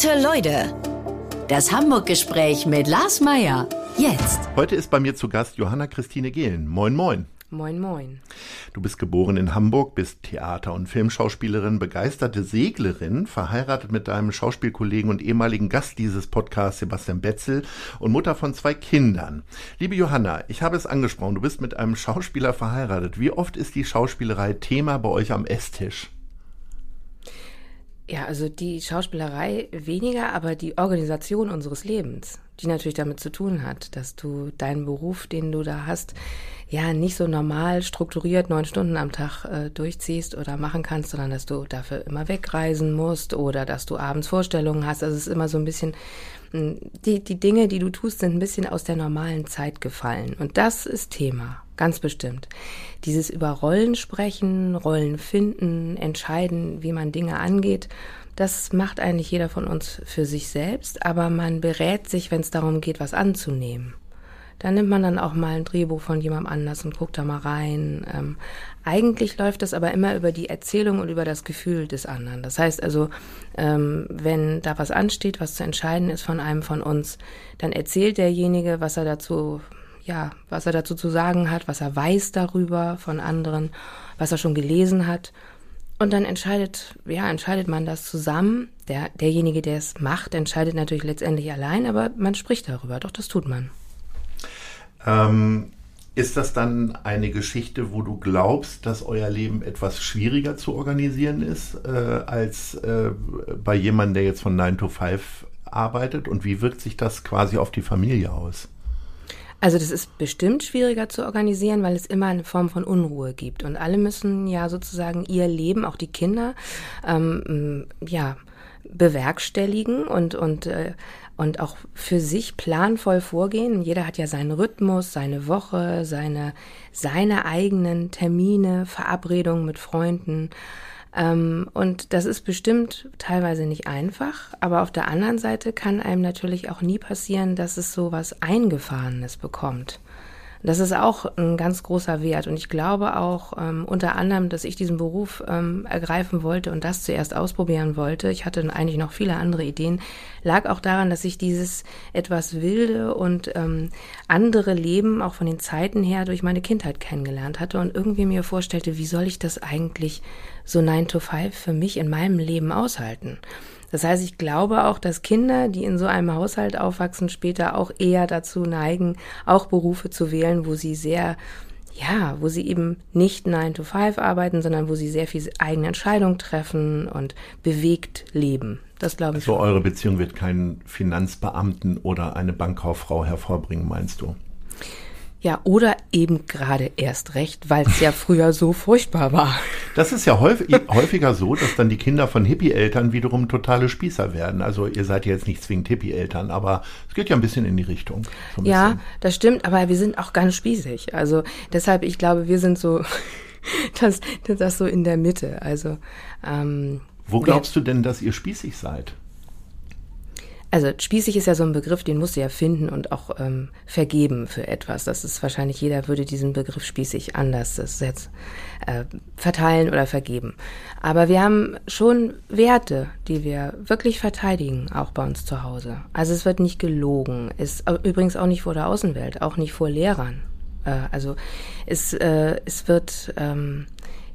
Gute Leute. Das Hamburg-Gespräch mit Lars Meier. Jetzt. Heute ist bei mir zu Gast Johanna Christine Gehlen. Moin, moin. Moin, moin. Du bist geboren in Hamburg, bist Theater- und Filmschauspielerin, begeisterte Seglerin, verheiratet mit deinem Schauspielkollegen und ehemaligen Gast dieses Podcasts Sebastian Betzel und Mutter von zwei Kindern. Liebe Johanna, ich habe es angesprochen, du bist mit einem Schauspieler verheiratet. Wie oft ist die Schauspielerei Thema bei euch am Esstisch? Ja, also die Schauspielerei weniger, aber die Organisation unseres Lebens, die natürlich damit zu tun hat, dass du deinen Beruf, den du da hast, ja nicht so normal strukturiert neun Stunden am Tag äh, durchziehst oder machen kannst, sondern dass du dafür immer wegreisen musst oder dass du abends Vorstellungen hast. Also es ist immer so ein bisschen, hm, die, die Dinge, die du tust, sind ein bisschen aus der normalen Zeit gefallen. Und das ist Thema. Ganz bestimmt. Dieses über Rollen sprechen, Rollen finden, entscheiden, wie man Dinge angeht, das macht eigentlich jeder von uns für sich selbst, aber man berät sich, wenn es darum geht, was anzunehmen. Da nimmt man dann auch mal ein Drehbuch von jemandem anders und guckt da mal rein. Ähm, eigentlich läuft das aber immer über die Erzählung und über das Gefühl des anderen. Das heißt also, ähm, wenn da was ansteht, was zu entscheiden ist von einem von uns, dann erzählt derjenige, was er dazu ja, was er dazu zu sagen hat, was er weiß darüber von anderen, was er schon gelesen hat. Und dann entscheidet, ja, entscheidet man das zusammen. Der, derjenige, der es macht, entscheidet natürlich letztendlich allein, aber man spricht darüber. Doch, das tut man. Ähm, ist das dann eine Geschichte, wo du glaubst, dass euer Leben etwas schwieriger zu organisieren ist, äh, als äh, bei jemandem, der jetzt von 9 to 5 arbeitet? Und wie wirkt sich das quasi auf die Familie aus? Also das ist bestimmt schwieriger zu organisieren, weil es immer eine Form von Unruhe gibt. Und alle müssen ja sozusagen ihr Leben, auch die Kinder, ähm, ja, bewerkstelligen und, und, äh, und auch für sich planvoll vorgehen. Jeder hat ja seinen Rhythmus, seine Woche, seine, seine eigenen Termine, Verabredungen mit Freunden. Ähm, und das ist bestimmt teilweise nicht einfach, aber auf der anderen Seite kann einem natürlich auch nie passieren, dass es so was Eingefahrenes bekommt. Das ist auch ein ganz großer Wert. Und ich glaube auch ähm, unter anderem, dass ich diesen Beruf ähm, ergreifen wollte und das zuerst ausprobieren wollte. Ich hatte eigentlich noch viele andere Ideen. Lag auch daran, dass ich dieses etwas wilde und ähm, andere Leben auch von den Zeiten her durch meine Kindheit kennengelernt hatte und irgendwie mir vorstellte, wie soll ich das eigentlich so 9 to 5 für mich in meinem Leben aushalten? Das heißt, ich glaube auch, dass Kinder, die in so einem Haushalt aufwachsen, später auch eher dazu neigen, auch Berufe zu wählen, wo sie sehr ja, wo sie eben nicht 9 to 5 arbeiten, sondern wo sie sehr viel eigene Entscheidungen treffen und bewegt leben. Das glaube ich. Also eure Beziehung wird keinen Finanzbeamten oder eine Bankkauffrau hervorbringen, meinst du? Ja, oder eben gerade erst recht, weil es ja früher so furchtbar war. Das ist ja häufig, häufiger so, dass dann die Kinder von Hippie-Eltern wiederum totale Spießer werden. Also ihr seid ja jetzt nicht zwingend Hippie-Eltern, aber es geht ja ein bisschen in die Richtung. So ja, das stimmt, aber wir sind auch ganz spießig. Also deshalb, ich glaube, wir sind so, das, das so in der Mitte. Also ähm, Wo glaubst du denn, dass ihr spießig seid? Also spießig ist ja so ein Begriff, den musst du ja finden und auch ähm, vergeben für etwas. Das ist wahrscheinlich, jeder würde diesen Begriff spießig anders das jetzt äh, verteilen oder vergeben. Aber wir haben schon Werte, die wir wirklich verteidigen, auch bei uns zu Hause. Also es wird nicht gelogen, ist übrigens auch nicht vor der Außenwelt, auch nicht vor Lehrern. Äh, also es, äh, es wird, ähm,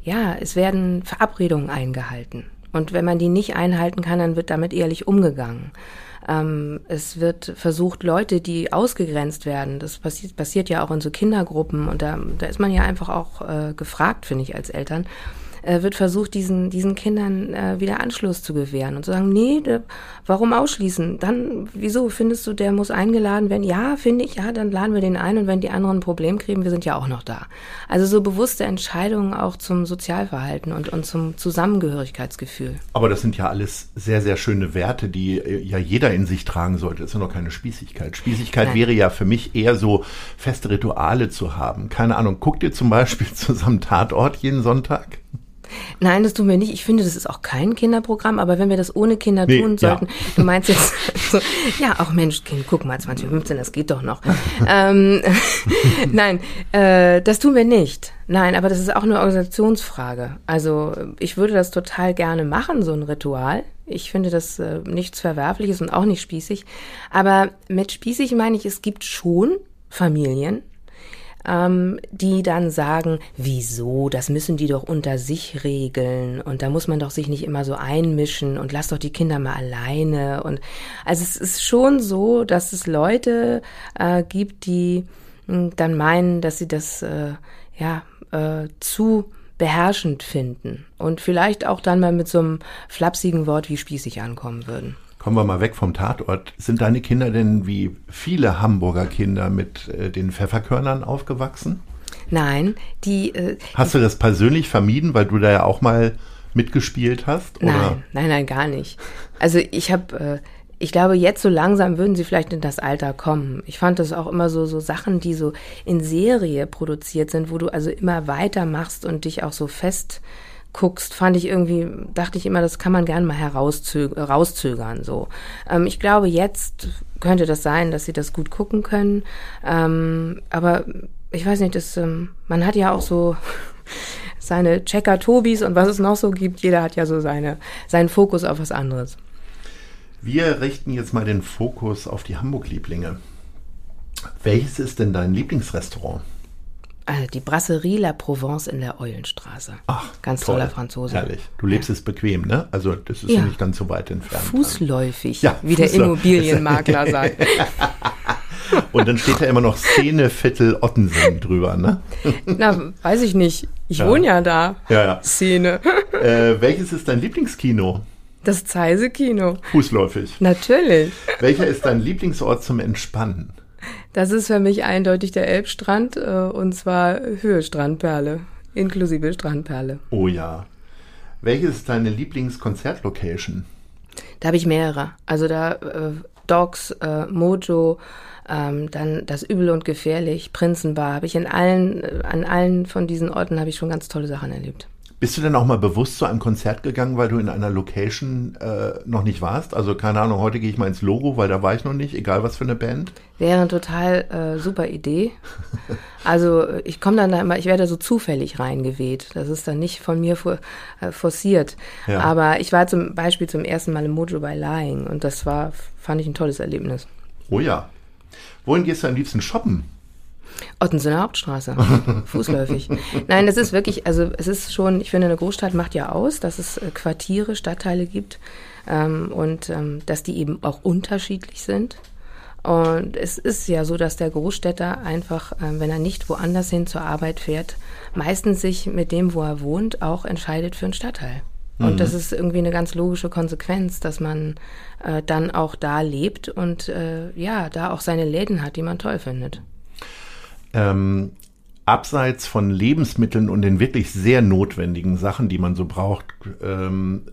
ja, es werden Verabredungen eingehalten. Und wenn man die nicht einhalten kann, dann wird damit ehrlich umgegangen. Ähm, es wird versucht, Leute, die ausgegrenzt werden, das passiert, passiert ja auch in so Kindergruppen und da, da ist man ja einfach auch äh, gefragt, finde ich, als Eltern, äh, wird versucht, diesen, diesen Kindern äh, wieder Anschluss zu gewähren und zu sagen, nee, de, warum ausschließen? Dann, wieso findest du, der muss eingeladen werden? Ja, finde ich, ja, dann laden wir den ein und wenn die anderen ein Problem kriegen, wir sind ja auch noch da. Also so bewusste Entscheidungen auch zum Sozialverhalten und, und zum Zusammengehörigkeitsgefühl. Aber das sind ja alles sehr, sehr schöne Werte, die äh, ja jeder in sich tragen sollte. Das ist ja noch keine Spießigkeit. Spießigkeit Nein. wäre ja für mich eher so feste Rituale zu haben. Keine Ahnung, guckt ihr zum Beispiel zusammen Tatort jeden Sonntag? Nein, das tun wir nicht. Ich finde, das ist auch kein Kinderprogramm, aber wenn wir das ohne Kinder nee, tun sollten, ja. du meinst jetzt, so, ja, auch Mensch, Kind, guck mal, 2015, das geht doch noch. ähm, Nein, äh, das tun wir nicht. Nein, aber das ist auch eine Organisationsfrage. Also ich würde das total gerne machen, so ein Ritual. Ich finde das äh, nichts Verwerfliches und auch nicht spießig. Aber mit spießig meine ich, es gibt schon Familien, ähm, die dann sagen, wieso, das müssen die doch unter sich regeln und da muss man doch sich nicht immer so einmischen und lass doch die Kinder mal alleine. Und also es ist schon so, dass es Leute äh, gibt, die hm, dann meinen, dass sie das äh, ja äh, zu beherrschend finden und vielleicht auch dann mal mit so einem flapsigen Wort wie spießig ankommen würden. Kommen wir mal weg vom Tatort. Sind deine Kinder denn wie viele Hamburger Kinder mit äh, den Pfefferkörnern aufgewachsen? Nein, die. Äh, hast du das persönlich vermieden, weil du da ja auch mal mitgespielt hast? Oder? Nein, nein, nein, gar nicht. Also ich habe. Äh, ich glaube, jetzt so langsam würden sie vielleicht in das Alter kommen. Ich fand das auch immer so, so Sachen, die so in Serie produziert sind, wo du also immer weitermachst und dich auch so fest guckst, fand ich irgendwie, dachte ich immer, das kann man gerne mal herauszögern. So. Ähm, ich glaube, jetzt könnte das sein, dass sie das gut gucken können. Ähm, aber ich weiß nicht, das, ähm, man hat ja auch so seine Checker-Tobis und was es noch so gibt. Jeder hat ja so seine, seinen Fokus auf was anderes. Wir richten jetzt mal den Fokus auf die Hamburg-Lieblinge. Welches ist denn dein Lieblingsrestaurant? Also die Brasserie La Provence in der Eulenstraße. Ach, ganz toll. toller Franzose. Herrlich. Du lebst es bequem, ne? Also das ist ja. nicht ganz so weit entfernt. Fußläufig, ja, wie der Immobilienmakler sagt. Und dann steht da immer noch Szeneviertel Ottensen drüber, ne? Na, weiß ich nicht. Ich ja. wohne ja da. Ja, ja. Szene. Äh, welches ist dein Lieblingskino? Das Zeise-Kino. Fußläufig. Natürlich. Welcher ist dein Lieblingsort zum Entspannen? Das ist für mich eindeutig der Elbstrand äh, und zwar Höhe Strandperle, inklusive Strandperle. Oh ja. Welches ist deine Lieblingskonzertlocation? Da habe ich mehrere. Also da äh, Dogs, äh, Mojo, ähm, dann das Übel und Gefährlich, Prinzenbar. Habe ich in allen, äh, an allen von diesen Orten habe ich schon ganz tolle Sachen erlebt. Bist du denn auch mal bewusst zu einem Konzert gegangen, weil du in einer Location äh, noch nicht warst? Also keine Ahnung, heute gehe ich mal ins Logo, weil da war ich noch nicht, egal was für eine Band. Wäre eine total äh, super Idee. Also ich komme dann da immer, ich werde so zufällig reingeweht. Das ist dann nicht von mir for, äh, forciert. Ja. Aber ich war zum Beispiel zum ersten Mal im Mojo by Lying und das war, fand ich ein tolles Erlebnis. Oh ja. Wohin gehst du am liebsten shoppen? Ottensener Hauptstraße, fußläufig. Nein, das ist wirklich, also es ist schon, ich finde, eine Großstadt macht ja aus, dass es äh, Quartiere, Stadtteile gibt ähm, und ähm, dass die eben auch unterschiedlich sind. Und es ist ja so, dass der Großstädter einfach, äh, wenn er nicht woanders hin zur Arbeit fährt, meistens sich mit dem, wo er wohnt, auch entscheidet für einen Stadtteil. Und mhm. das ist irgendwie eine ganz logische Konsequenz, dass man äh, dann auch da lebt und äh, ja, da auch seine Läden hat, die man toll findet ähm, abseits von Lebensmitteln und den wirklich sehr notwendigen Sachen, die man so braucht, ähm,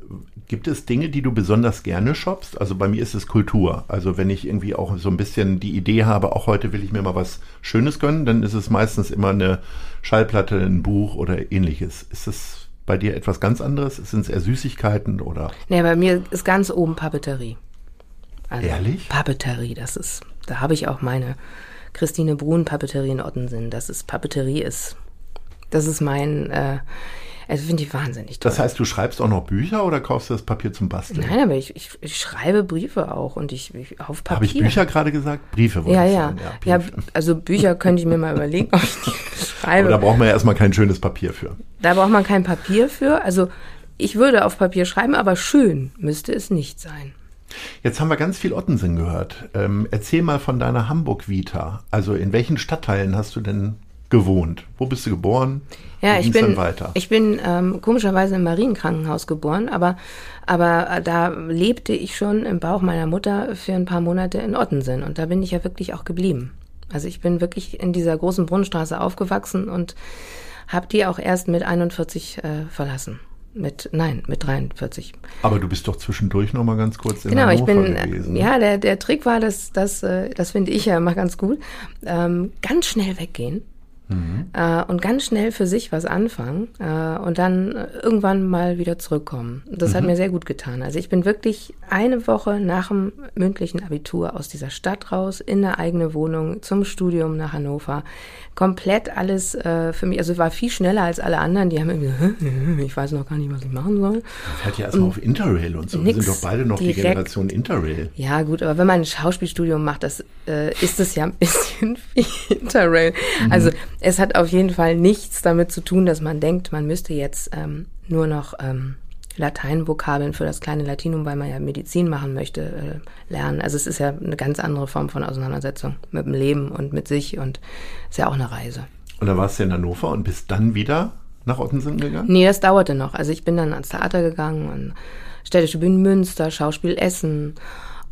gibt es Dinge, die du besonders gerne shoppst? Also bei mir ist es Kultur. Also wenn ich irgendwie auch so ein bisschen die Idee habe, auch heute will ich mir mal was Schönes gönnen, dann ist es meistens immer eine Schallplatte, ein Buch oder ähnliches. Ist das bei dir etwas ganz anderes? Sind es eher Süßigkeiten oder? Nee, bei mir ist ganz oben Papeterie. Also Ehrlich? Papeterie, das ist, da habe ich auch meine Christine Brun Papeterie in Ottensen. Das ist Papeterie ist. Das ist mein, äh, also finde ich wahnsinnig toll. Das heißt, du schreibst auch noch Bücher oder kaufst du das Papier zum Basteln? Nein, aber ich, ich, ich schreibe Briefe auch und ich, ich auf Papier. Habe ich Bücher gerade gesagt? Briefe wollte ja, ich ja. sagen. Ja, ja, also Bücher könnte ich mir mal überlegen, ob ich die schreibe. Aber da braucht man ja erstmal kein schönes Papier für. Da braucht man kein Papier für. Also ich würde auf Papier schreiben, aber schön müsste es nicht sein. Jetzt haben wir ganz viel Ottensen gehört. Ähm, erzähl mal von deiner Hamburg-Vita. Also in welchen Stadtteilen hast du denn gewohnt? Wo bist du geboren? Ja, ich bin, ich bin ähm, komischerweise im Marienkrankenhaus geboren, aber, aber da lebte ich schon im Bauch meiner Mutter für ein paar Monate in Ottensen und da bin ich ja wirklich auch geblieben. Also ich bin wirklich in dieser großen Brunnenstraße aufgewachsen und habe die auch erst mit 41 äh, verlassen. Mit, nein, mit 43. Aber du bist doch zwischendurch noch mal ganz kurz in genau, Hannover ich bin, gewesen. Ja, der, der Trick war, dass, dass äh, das finde ich ja immer ganz gut, ähm, ganz schnell weggehen mhm. äh, und ganz schnell für sich was anfangen äh, und dann irgendwann mal wieder zurückkommen. Das mhm. hat mir sehr gut getan. Also ich bin wirklich eine Woche nach dem mündlichen Abitur aus dieser Stadt raus, in eine eigene Wohnung, zum Studium nach Hannover. Komplett alles äh, für mich, also war viel schneller als alle anderen, die haben irgendwie, ich weiß noch gar nicht, was ich machen soll. Man fährt ja erstmal auf Interrail und so. Wir sind doch beide noch direkt. die Generation Interrail. Ja gut, aber wenn man ein Schauspielstudium macht, das äh, ist es ja ein bisschen wie Interrail. Mhm. Also es hat auf jeden Fall nichts damit zu tun, dass man denkt, man müsste jetzt ähm, nur noch ähm, Lateinvokabeln für das kleine Latinum, weil man ja Medizin machen möchte, äh, lernen. Also es ist ja eine ganz andere Form von Auseinandersetzung mit dem Leben und mit sich und ist ja auch eine Reise. Und dann warst du in Hannover und bist dann wieder nach Ottensen gegangen? Nee, das dauerte noch. Also ich bin dann ans Theater gegangen, an Städtische Bühnen Münster, Schauspiel Essen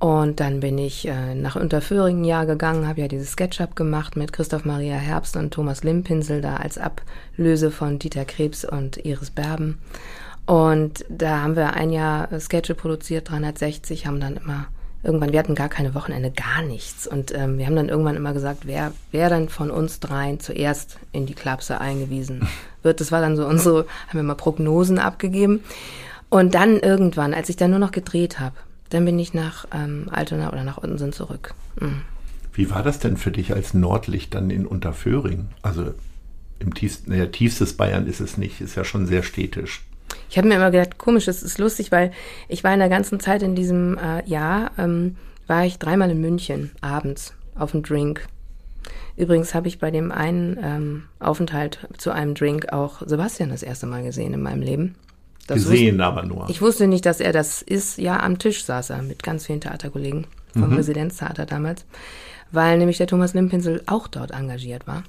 und dann bin ich äh, nach Unterföhring ein Jahr gegangen, habe ja dieses SketchUp gemacht mit Christoph Maria Herbst und Thomas Limpinsel da als Ablöse von Dieter Krebs und Iris Berben. Und da haben wir ein Jahr Sketche produziert, 360, haben dann immer irgendwann, wir hatten gar keine Wochenende, gar nichts. Und ähm, wir haben dann irgendwann immer gesagt, wer, wer dann von uns dreien zuerst in die Klapse eingewiesen wird. Das war dann so unsere, haben wir mal Prognosen abgegeben. Und dann irgendwann, als ich dann nur noch gedreht habe, dann bin ich nach ähm, Altona oder nach Ottensen zurück. Mhm. Wie war das denn für dich als Nordlicht dann in Unterföhring? Also im tiefsten, naja, tiefstes Bayern ist es nicht, ist ja schon sehr städtisch. Ich habe mir immer gedacht, komisch, das ist lustig, weil ich war in der ganzen Zeit in diesem äh, Jahr, ähm, war ich dreimal in München abends auf einem Drink. Übrigens habe ich bei dem einen ähm, Aufenthalt zu einem Drink auch Sebastian das erste Mal gesehen in meinem Leben. Das gesehen wusste, aber nur. Ich wusste nicht, dass er das ist. Ja, am Tisch saß er mit ganz vielen Theaterkollegen vom mhm. Residenztheater damals, weil nämlich der Thomas Limpinsel auch dort engagiert war.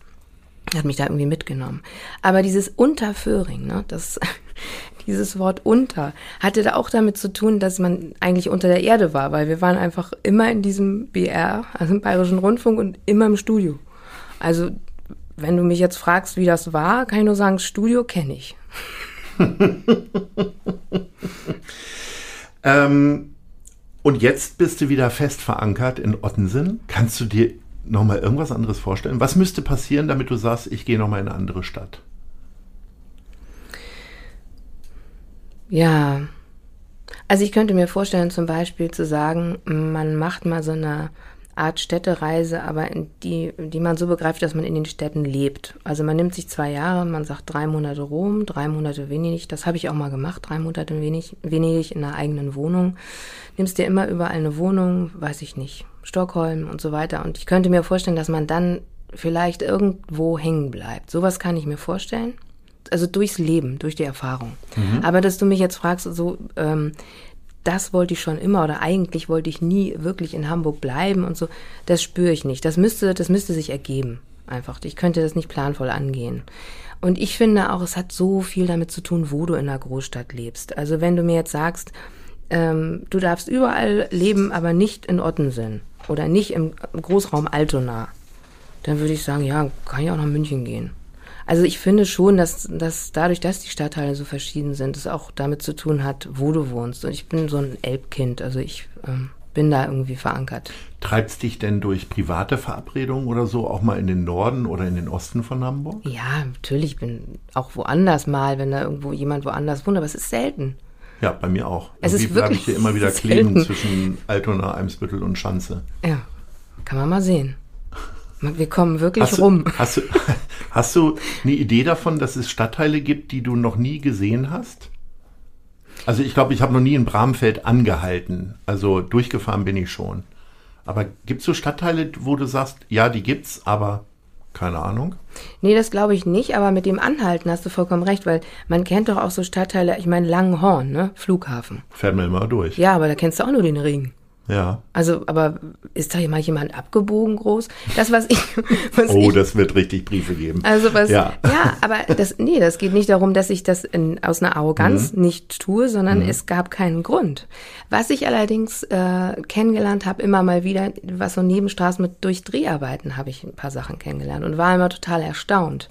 Er hat mich da irgendwie mitgenommen. Aber dieses Unterföhring, ne, das, dieses Wort unter, hatte da auch damit zu tun, dass man eigentlich unter der Erde war, weil wir waren einfach immer in diesem BR, also im Bayerischen Rundfunk und immer im Studio. Also, wenn du mich jetzt fragst, wie das war, kann ich nur sagen, Studio kenne ich. ähm, und jetzt bist du wieder fest verankert in Ottensen. Kannst du dir nochmal irgendwas anderes vorstellen? Was müsste passieren, damit du sagst, ich gehe nochmal in eine andere Stadt? Ja, also ich könnte mir vorstellen, zum Beispiel zu sagen, man macht mal so eine Art Städtereise, aber die, die man so begreift, dass man in den Städten lebt. Also man nimmt sich zwei Jahre, man sagt drei Monate Rom, drei Monate Venedig. Das habe ich auch mal gemacht, drei Monate Venedig, Venedig in einer eigenen Wohnung. Nimmst dir immer überall eine Wohnung, weiß ich nicht, Stockholm und so weiter. Und ich könnte mir vorstellen, dass man dann vielleicht irgendwo hängen bleibt. Sowas kann ich mir vorstellen. Also durchs Leben, durch die Erfahrung. Mhm. Aber dass du mich jetzt fragst, so ähm, das wollte ich schon immer oder eigentlich wollte ich nie wirklich in Hamburg bleiben und so, das spüre ich nicht. Das müsste, das müsste sich ergeben. Einfach. Ich könnte das nicht planvoll angehen. Und ich finde auch, es hat so viel damit zu tun, wo du in einer Großstadt lebst. Also wenn du mir jetzt sagst, ähm, du darfst überall leben, aber nicht in Ottensen oder nicht im Großraum Altona, dann würde ich sagen, ja, kann ich auch nach München gehen. Also ich finde schon, dass, dass dadurch, dass die Stadtteile so verschieden sind, es auch damit zu tun hat, wo du wohnst. Und ich bin so ein Elbkind, also ich ähm, bin da irgendwie verankert. Treibt's dich denn durch private Verabredungen oder so auch mal in den Norden oder in den Osten von Hamburg? Ja, natürlich, ich bin auch woanders mal, wenn da irgendwo jemand woanders wohnt, aber es ist selten. Ja, bei mir auch. Es Irgendwie bleibe ich hier immer wieder kleben zwischen Altona, Eimsbüttel und Schanze. Ja, kann man mal sehen. Wir kommen wirklich hast rum. Du, hast, du, hast du eine Idee davon, dass es Stadtteile gibt, die du noch nie gesehen hast? Also ich glaube, ich habe noch nie in Bramfeld angehalten. Also durchgefahren bin ich schon. Aber gibt es so Stadtteile, wo du sagst, ja, die gibt's, aber keine Ahnung? Nee, das glaube ich nicht, aber mit dem Anhalten hast du vollkommen recht, weil man kennt doch auch so Stadtteile, ich meine Langenhorn, ne? Flughafen. Fährt man immer durch. Ja, aber da kennst du auch nur den Ring. Ja. Also, aber ist da mal jemand abgebogen groß? Das, was ich. Was oh, ich, das wird richtig Briefe geben. Also, was. Ja, ja aber das, nee, das geht nicht darum, dass ich das in, aus einer Arroganz mhm. nicht tue, sondern mhm. es gab keinen Grund. Was ich allerdings äh, kennengelernt habe, immer mal wieder, was so Nebenstraßen mit durch Dreharbeiten habe ich ein paar Sachen kennengelernt und war immer total erstaunt.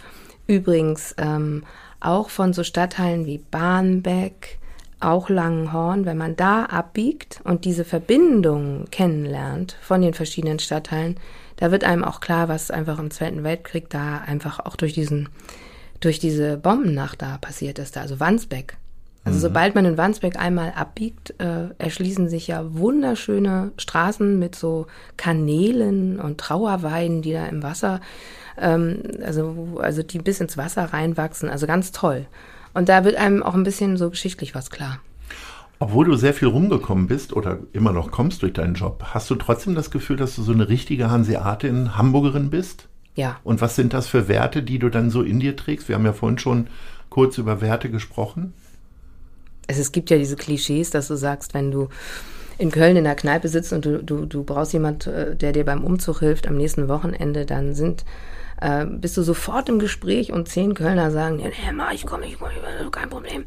Übrigens ähm, auch von so Stadtteilen wie Barnbeck, auch Langenhorn, wenn man da abbiegt und diese Verbindung kennenlernt von den verschiedenen Stadtteilen, da wird einem auch klar, was einfach im Zweiten Weltkrieg da einfach auch durch diesen, durch diese Bombennacht da passiert ist, da, also Wandsbeck. Also mhm. sobald man in Wandsbeck einmal abbiegt, äh, erschließen sich ja wunderschöne Straßen mit so Kanälen und Trauerweiden, die da im Wasser, ähm, also, also die bis ins Wasser reinwachsen. Also ganz toll. Und da wird einem auch ein bisschen so geschichtlich was klar. Obwohl du sehr viel rumgekommen bist oder immer noch kommst durch deinen Job, hast du trotzdem das Gefühl, dass du so eine richtige Hanseatin, Hamburgerin bist? Ja. Und was sind das für Werte, die du dann so in dir trägst? Wir haben ja vorhin schon kurz über Werte gesprochen. Es, es gibt ja diese Klischees, dass du sagst, wenn du in Köln in der Kneipe sitzt und du, du, du brauchst jemand, äh, der dir beim Umzug hilft am nächsten Wochenende, dann sind äh, bist du sofort im Gespräch und zehn Kölner sagen, ja, nee, Ma, ich komme, ich komme, kein Problem.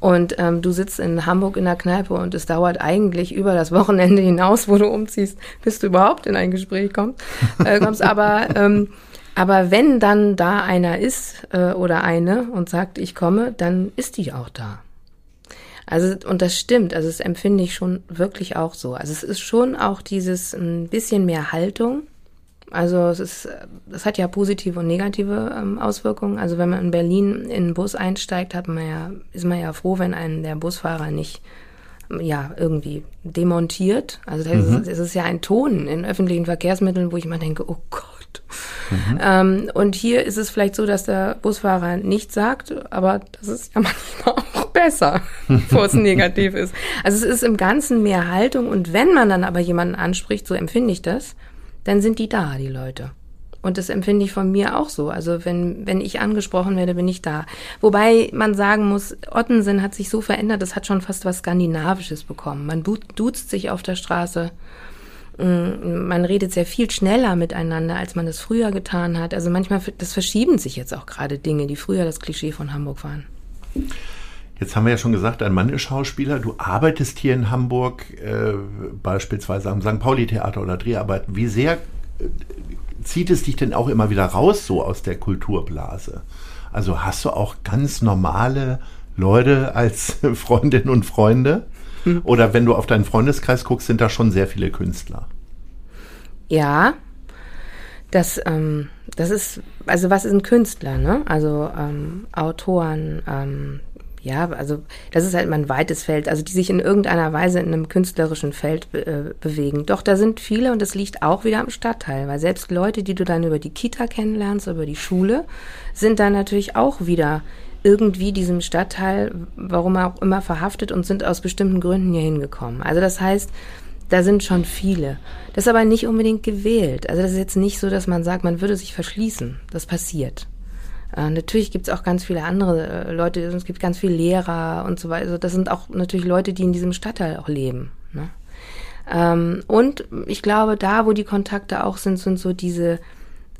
Und ähm, du sitzt in Hamburg in der Kneipe und es dauert eigentlich über das Wochenende hinaus, wo du umziehst, bis du überhaupt in ein Gespräch kommst. Äh, kommst. Aber ähm, aber wenn dann da einer ist äh, oder eine und sagt, ich komme, dann ist die auch da. Also, und das stimmt, also das empfinde ich schon wirklich auch so. Also es ist schon auch dieses ein bisschen mehr Haltung, also es ist, das hat ja positive und negative ähm, Auswirkungen. Also wenn man in Berlin in einen Bus einsteigt, hat man ja, ist man ja froh, wenn einen der Busfahrer nicht ja, irgendwie demontiert. Also das mhm. ist, es ist ja ein Ton in öffentlichen Verkehrsmitteln, wo ich immer denke, oh Gott. Mhm. Ähm, und hier ist es vielleicht so, dass der Busfahrer nichts sagt, aber das ist ja manchmal auch besser, bevor es negativ ist. Also es ist im Ganzen mehr Haltung und wenn man dann aber jemanden anspricht, so empfinde ich das, dann sind die da, die Leute. Und das empfinde ich von mir auch so. Also wenn, wenn ich angesprochen werde, bin ich da. Wobei man sagen muss, Ottensen hat sich so verändert, das hat schon fast was Skandinavisches bekommen. Man duzt sich auf der Straße. Mm, man redet sehr viel schneller miteinander, als man das früher getan hat. Also manchmal, das verschieben sich jetzt auch gerade Dinge, die früher das Klischee von Hamburg waren. Jetzt haben wir ja schon gesagt, ein Mann ist Schauspieler. Du arbeitest hier in Hamburg äh, beispielsweise am St. Pauli-Theater oder Dreharbeiten. Wie sehr äh, zieht es dich denn auch immer wieder raus, so aus der Kulturblase? Also hast du auch ganz normale Leute als Freundinnen und Freunde? Hm. Oder wenn du auf deinen Freundeskreis guckst, sind da schon sehr viele Künstler? Ja, das, ähm, das ist, also was ist ein Künstler, ne? Also ähm, Autoren, ähm, ja, also das ist halt mal ein weites Feld, also die sich in irgendeiner Weise in einem künstlerischen Feld äh, bewegen. Doch da sind viele und das liegt auch wieder am Stadtteil, weil selbst Leute, die du dann über die Kita kennenlernst, über die Schule, sind dann natürlich auch wieder irgendwie diesem Stadtteil, warum auch immer verhaftet und sind aus bestimmten Gründen hier hingekommen. Also das heißt, da sind schon viele. Das ist aber nicht unbedingt gewählt. Also das ist jetzt nicht so, dass man sagt, man würde sich verschließen. Das passiert. Äh, natürlich gibt es auch ganz viele andere äh, Leute, es gibt ganz viele Lehrer und so weiter. Also das sind auch natürlich Leute, die in diesem Stadtteil auch leben. Ne? Ähm, und ich glaube, da, wo die Kontakte auch sind, sind so diese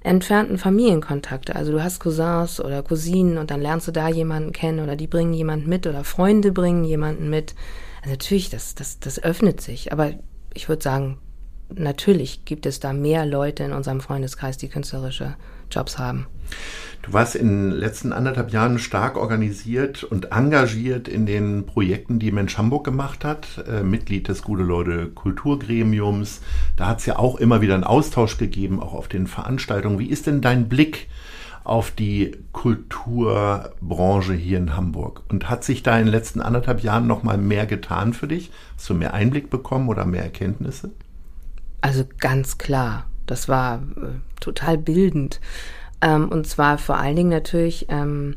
entfernten Familienkontakte. Also du hast Cousins oder Cousinen und dann lernst du da jemanden kennen oder die bringen jemanden mit oder Freunde bringen jemanden mit. Also natürlich, das, das, das öffnet sich. Aber ich würde sagen, natürlich gibt es da mehr Leute in unserem Freundeskreis, die künstlerische Jobs haben. Du warst in den letzten anderthalb Jahren stark organisiert und engagiert in den Projekten, die Mensch Hamburg gemacht hat, äh, Mitglied des Gute-Leute Kulturgremiums. Da hat es ja auch immer wieder einen Austausch gegeben, auch auf den Veranstaltungen. Wie ist denn dein Blick auf die Kulturbranche hier in Hamburg? Und hat sich da in den letzten anderthalb Jahren noch mal mehr getan für dich? Hast du mehr Einblick bekommen oder mehr Erkenntnisse? Also ganz klar. Das war äh, total bildend. Ähm, und zwar vor allen Dingen natürlich ähm,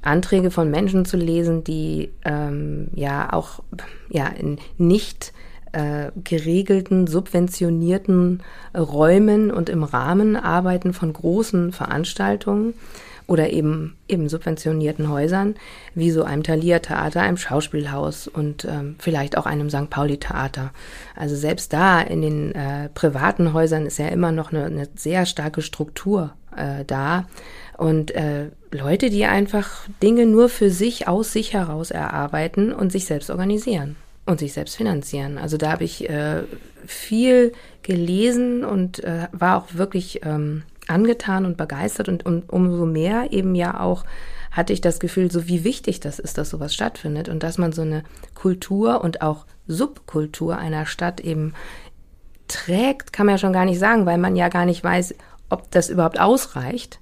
Anträge von Menschen zu lesen, die ähm, ja auch ja, in nicht äh, geregelten, subventionierten Räumen und im Rahmen arbeiten von großen Veranstaltungen oder eben eben subventionierten Häusern, wie so einem Thalia-Theater, einem Schauspielhaus und ähm, vielleicht auch einem St. Pauli-Theater. Also selbst da in den äh, privaten Häusern ist ja immer noch eine, eine sehr starke Struktur äh, da. Und äh, Leute, die einfach Dinge nur für sich aus sich heraus erarbeiten und sich selbst organisieren und sich selbst finanzieren. Also da habe ich äh, viel gelesen und äh, war auch wirklich ähm, angetan und begeistert und um, umso mehr eben ja auch hatte ich das Gefühl, so wie wichtig das ist, dass sowas stattfindet und dass man so eine Kultur und auch Subkultur einer Stadt eben trägt, kann man ja schon gar nicht sagen, weil man ja gar nicht weiß, ob das überhaupt ausreicht.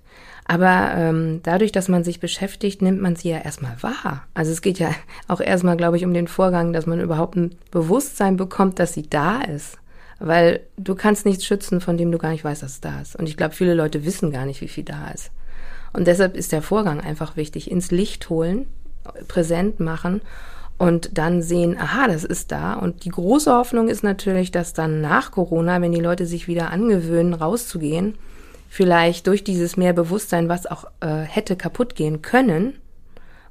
Aber ähm, dadurch, dass man sich beschäftigt, nimmt man sie ja erstmal wahr. Also es geht ja auch erstmal, glaube ich, um den Vorgang, dass man überhaupt ein Bewusstsein bekommt, dass sie da ist. Weil du kannst nichts schützen, von dem du gar nicht weißt, dass es da ist. Und ich glaube, viele Leute wissen gar nicht, wie viel da ist. Und deshalb ist der Vorgang einfach wichtig. Ins Licht holen, präsent machen und dann sehen, aha, das ist da. Und die große Hoffnung ist natürlich, dass dann nach Corona, wenn die Leute sich wieder angewöhnen, rauszugehen, vielleicht durch dieses mehr Bewusstsein, was auch äh, hätte kaputt gehen können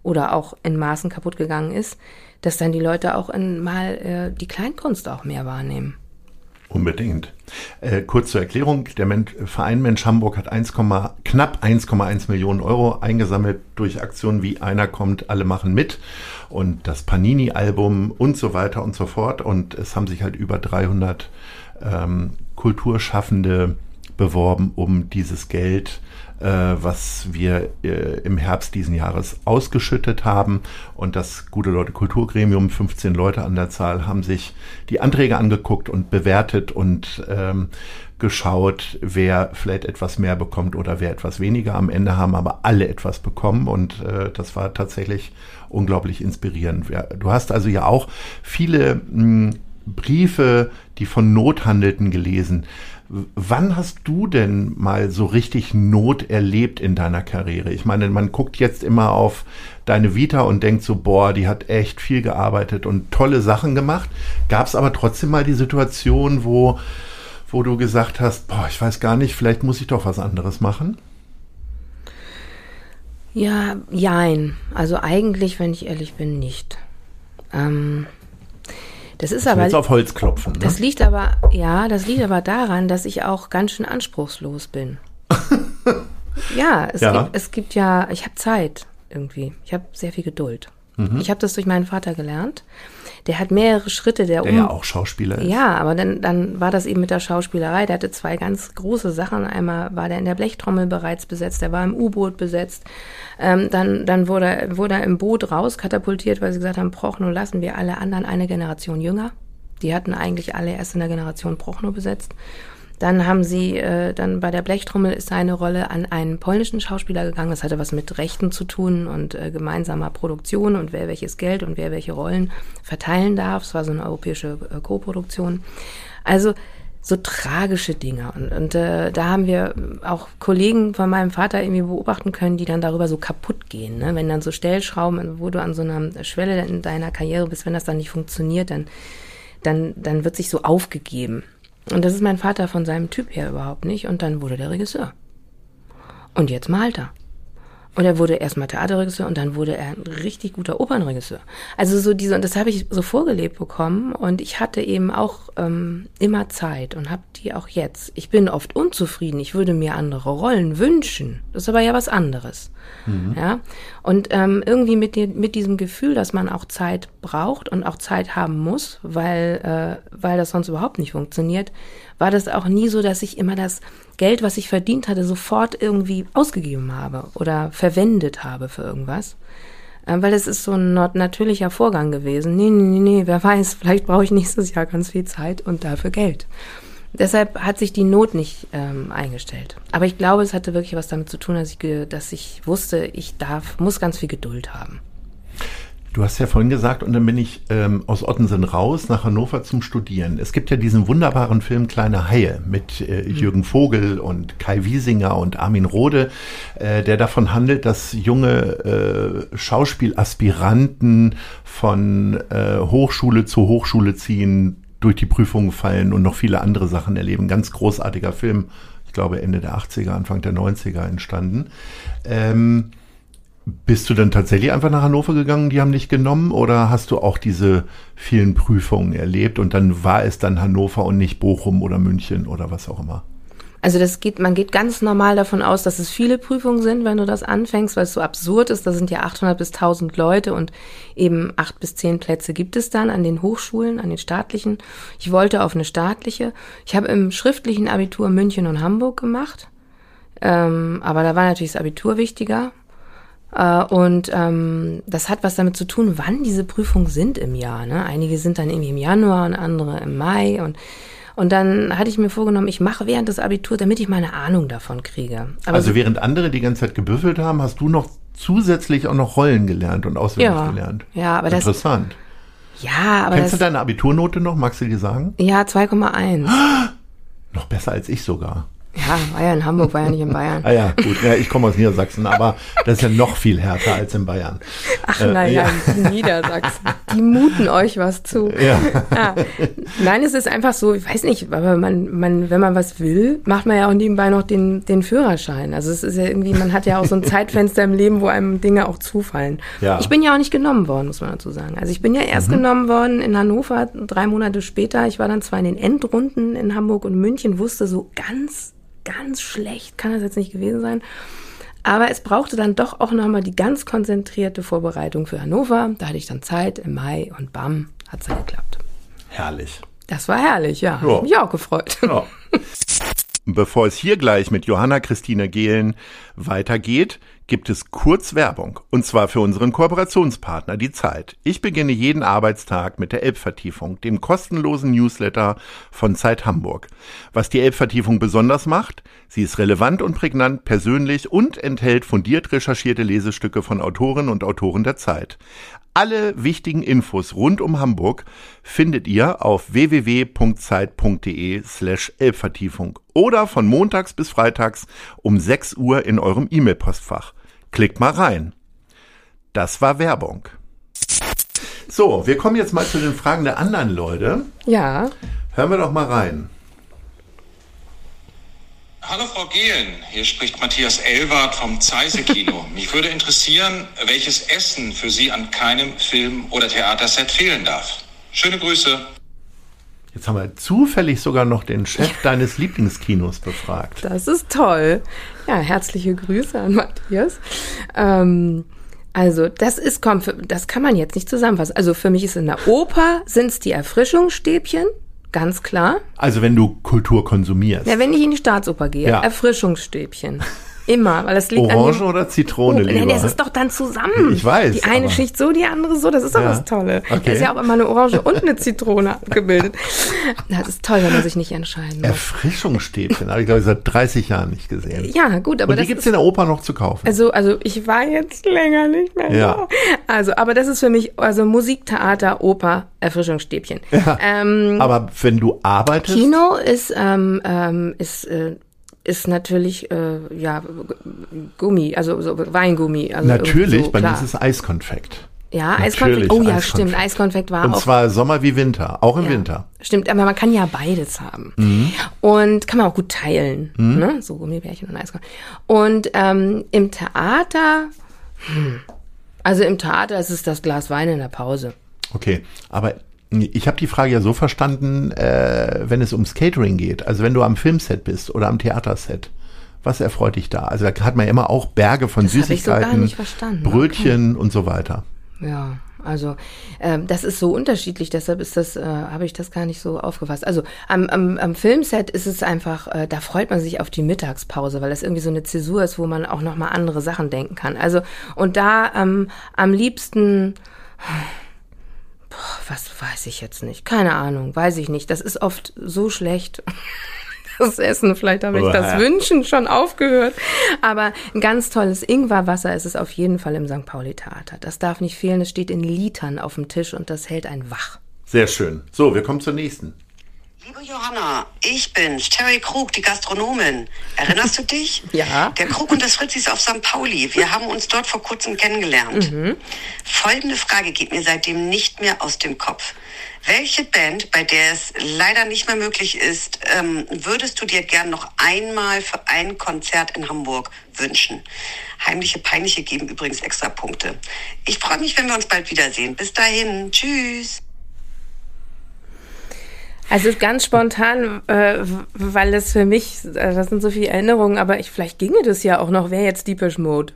oder auch in Maßen kaputt gegangen ist, dass dann die Leute auch in, mal äh, die Kleinkunst auch mehr wahrnehmen. Unbedingt. Äh, kurz zur Erklärung, der Men Verein Mensch Hamburg hat 1, knapp 1,1 Millionen Euro eingesammelt durch Aktionen wie Einer kommt, alle machen mit und das Panini-Album und so weiter und so fort. Und es haben sich halt über 300 ähm, Kulturschaffende beworben, um dieses Geld, äh, was wir äh, im Herbst diesen Jahres ausgeschüttet haben. Und das Gute Leute Kulturgremium, 15 Leute an der Zahl, haben sich die Anträge angeguckt und bewertet und ähm, geschaut, wer vielleicht etwas mehr bekommt oder wer etwas weniger. Am Ende haben aber alle etwas bekommen und äh, das war tatsächlich unglaublich inspirierend. Du hast also ja auch viele mh, Briefe, die von Not handelten, gelesen. Wann hast du denn mal so richtig Not erlebt in deiner Karriere? Ich meine, man guckt jetzt immer auf deine Vita und denkt so, boah, die hat echt viel gearbeitet und tolle Sachen gemacht. Gab es aber trotzdem mal die Situation, wo, wo du gesagt hast, boah, ich weiß gar nicht, vielleicht muss ich doch was anderes machen? Ja, jein. Also eigentlich, wenn ich ehrlich bin, nicht. Ähm, das ist aber. Jetzt auf Holz klopfen. Ne? Das liegt aber, ja, das liegt aber daran, dass ich auch ganz schön anspruchslos bin. ja, es, ja. Gibt, es gibt ja, ich habe Zeit irgendwie. Ich habe sehr viel Geduld. Mhm. Ich habe das durch meinen Vater gelernt. Der hat mehrere Schritte der, der um ja auch Schauspieler ist. Ja, aber dann, dann war das eben mit der Schauspielerei. Der hatte zwei ganz große Sachen. Einmal war der in der Blechtrommel bereits besetzt, der war im U-Boot besetzt. Ähm, dann dann wurde, wurde er im Boot rauskatapultiert, weil sie gesagt haben, Prochnow lassen wir alle anderen eine Generation jünger. Die hatten eigentlich alle erst in der Generation Prochnow besetzt. Dann haben sie, äh, dann bei der Blechtrommel ist seine Rolle an einen polnischen Schauspieler gegangen. Das hatte was mit Rechten zu tun und äh, gemeinsamer Produktion und wer welches Geld und wer welche Rollen verteilen darf. Es war so eine europäische äh, Co-Produktion. Also so tragische Dinge. Und, und äh, da haben wir auch Kollegen von meinem Vater irgendwie beobachten können, die dann darüber so kaputt gehen. Ne? Wenn dann so Stellschrauben, wo du an so einer Schwelle in deiner Karriere bist, wenn das dann nicht funktioniert, dann, dann, dann wird sich so aufgegeben. Und das ist mein Vater von seinem Typ her überhaupt nicht. Und dann wurde der Regisseur. Und jetzt malt er. Und er wurde erstmal Theaterregisseur und dann wurde er ein richtig guter Opernregisseur. Also so diese, und das habe ich so vorgelebt bekommen und ich hatte eben auch ähm, immer Zeit und habe die auch jetzt. Ich bin oft unzufrieden, ich würde mir andere Rollen wünschen. Das ist aber ja was anderes. Mhm. Ja. Und ähm, irgendwie mit, die, mit diesem Gefühl, dass man auch Zeit braucht und auch Zeit haben muss, weil, äh, weil das sonst überhaupt nicht funktioniert, war das auch nie so, dass ich immer das Geld, was ich verdient hatte, sofort irgendwie ausgegeben habe oder verwendet habe für irgendwas. Äh, weil es ist so ein natürlicher Vorgang gewesen. Nee, nee, nee, nee, wer weiß, vielleicht brauche ich nächstes Jahr ganz viel Zeit und dafür Geld. Deshalb hat sich die Not nicht ähm, eingestellt. Aber ich glaube, es hatte wirklich was damit zu tun, dass ich, dass ich wusste, ich darf, muss ganz viel Geduld haben. Du hast ja vorhin gesagt, und dann bin ich ähm, aus Ottensen raus nach Hannover zum Studieren. Es gibt ja diesen wunderbaren Film Kleine Haie mit äh, mhm. Jürgen Vogel und Kai Wiesinger und Armin Rohde, äh, der davon handelt, dass junge äh, Schauspielaspiranten von äh, Hochschule zu Hochschule ziehen, durch die Prüfungen fallen und noch viele andere Sachen erleben. Ganz großartiger Film, ich glaube Ende der 80er, Anfang der 90er entstanden. Ähm, bist du dann tatsächlich einfach nach Hannover gegangen, die haben dich genommen oder hast du auch diese vielen Prüfungen erlebt und dann war es dann Hannover und nicht Bochum oder München oder was auch immer? Also das geht, man geht ganz normal davon aus, dass es viele Prüfungen sind, wenn du das anfängst, weil es so absurd ist. Da sind ja 800 bis 1000 Leute und eben acht bis zehn Plätze gibt es dann an den Hochschulen, an den staatlichen. Ich wollte auf eine staatliche. Ich habe im schriftlichen Abitur München und Hamburg gemacht, ähm, aber da war natürlich das Abitur wichtiger und ähm, das hat was damit zu tun, wann diese Prüfungen sind im Jahr. Ne? Einige sind dann irgendwie im Januar und andere im Mai. Und, und dann hatte ich mir vorgenommen, ich mache während des Abiturs, damit ich mal eine Ahnung davon kriege. Aber also während andere die ganze Zeit gebüffelt haben, hast du noch zusätzlich auch noch Rollen gelernt und auswendig ja, gelernt. Ja, aber Interessant. das. Ja, aber. Kennst das, du deine Abiturnote noch? Magst du die sagen? Ja, 2,1. Noch besser als ich sogar. Ja, war ja in Hamburg, war ja nicht in Bayern. ah ja, gut. Ja, ich komme aus Niedersachsen, aber das ist ja noch viel härter als in Bayern. Ach äh, naja, ja. Niedersachsen. Die muten euch was zu. Ja. ja. Nein, es ist einfach so, ich weiß nicht, aber man, man, wenn man was will, macht man ja auch nebenbei noch den, den Führerschein. Also es ist ja irgendwie, man hat ja auch so ein Zeitfenster im Leben, wo einem Dinge auch zufallen. Ja. Ich bin ja auch nicht genommen worden, muss man dazu sagen. Also ich bin ja erst mhm. genommen worden in Hannover, drei Monate später. Ich war dann zwar in den Endrunden in Hamburg und München, wusste so ganz ganz schlecht kann das jetzt nicht gewesen sein. Aber es brauchte dann doch auch nochmal die ganz konzentrierte Vorbereitung für Hannover. Da hatte ich dann Zeit im Mai und bam, hat es dann geklappt. Herrlich. Das war herrlich, ja. ja. Mich auch gefreut. Ja. Bevor es hier gleich mit Johanna Christine Gehlen weitergeht, gibt es kurz Werbung. Und zwar für unseren Kooperationspartner, die Zeit. Ich beginne jeden Arbeitstag mit der Elbvertiefung, dem kostenlosen Newsletter von Zeit Hamburg. Was die Elbvertiefung besonders macht, sie ist relevant und prägnant, persönlich und enthält fundiert recherchierte Lesestücke von Autoren und Autoren der Zeit. Alle wichtigen Infos rund um Hamburg findet ihr auf www.zeit.de slash Elbvertiefung oder von montags bis freitags um 6 Uhr in eurem E-Mail-Postfach. Klickt mal rein. Das war Werbung. So, wir kommen jetzt mal zu den Fragen der anderen Leute. Ja. Hören wir doch mal rein. Hallo Frau Gehlen, hier spricht Matthias Elwart vom Zeise Kino. Mich würde interessieren, welches Essen für Sie an keinem Film- oder Theaterset fehlen darf. Schöne Grüße. Jetzt haben wir zufällig sogar noch den Chef deines Lieblingskinos befragt. Das ist toll. Ja, herzliche Grüße an Matthias. Ähm, also, das ist, das kann man jetzt nicht zusammenfassen. Also, für mich ist in der Oper sind es die Erfrischungsstäbchen. Ganz klar. Also wenn du Kultur konsumierst. Ja, wenn ich in die Staatsoper gehe, ja. Erfrischungsstäbchen. Immer, weil das liegt Orange an oder Zitrone oh, lieber? Nee, das ist doch dann zusammen. Ich weiß. Die eine Schicht so, die andere so, das ist doch ja. das Tolle. Okay. Da ist ja auch immer eine Orange und eine Zitrone abgebildet. Das ist toll, wenn man sich nicht entscheiden muss. Erfrischungsstäbchen, habe ich glaube ich seit 30 Jahren nicht gesehen. Ja, gut, aber und die gibt es in der Oper noch zu kaufen. Also, also ich war jetzt länger nicht mehr ja. da. Also, aber das ist für mich, also Musik, Theater, Oper, Erfrischungsstäbchen. Ja. Ähm, aber wenn du arbeitest? Kino ist, ähm, ähm, ist äh, ist natürlich äh, ja Gummi, also so Weingummi. Also natürlich, so, bei mir ist es Eiskonfekt. Ja, Eiskonfekt. Oh ja, Eiskonfekt. stimmt. Eiskonfekt war Und auch. Und zwar Sommer wie Winter, auch im ja, Winter. Stimmt, aber man kann ja beides haben. Mhm. Und kann man auch gut teilen. Mhm. Ne? So Gummibärchen und Eiskonfekt. Und ähm, im Theater, hm, also im Theater ist es das Glas Wein in der Pause. Okay, aber ich habe die Frage ja so verstanden, äh, wenn es ums Catering geht, also wenn du am Filmset bist oder am Theaterset. Was erfreut dich da? Also da hat man ja immer auch Berge von das Süßigkeiten, so Brötchen okay. und so weiter. Ja, also ähm, das ist so unterschiedlich, deshalb ist das, äh, habe ich das gar nicht so aufgefasst. Also am, am, am Filmset ist es einfach, äh, da freut man sich auf die Mittagspause, weil das irgendwie so eine Zäsur ist, wo man auch nochmal andere Sachen denken kann. Also und da ähm, am liebsten was weiß ich jetzt nicht. Keine Ahnung, weiß ich nicht. Das ist oft so schlecht. Das Essen, vielleicht habe ich das Wünschen schon aufgehört. Aber ein ganz tolles Ingwerwasser ist es auf jeden Fall im St. Pauli Theater. Das darf nicht fehlen. Es steht in Litern auf dem Tisch und das hält einen wach. Sehr schön. So, wir kommen zur nächsten. Liebe Johanna, ich bin Terry Krug, die Gastronomin. Erinnerst du dich? ja. Der Krug und das Fritzis auf St. Pauli. Wir haben uns dort vor kurzem kennengelernt. Mhm. Folgende Frage geht mir seitdem nicht mehr aus dem Kopf. Welche Band, bei der es leider nicht mehr möglich ist, ähm, würdest du dir gern noch einmal für ein Konzert in Hamburg wünschen? Heimliche Peinliche geben übrigens extra Punkte. Ich freue mich, wenn wir uns bald wiedersehen. Bis dahin. Tschüss. Also ganz spontan, äh, weil das für mich, äh, das sind so viele Erinnerungen, aber ich, vielleicht ginge das ja auch noch, wäre jetzt Deepish Mode.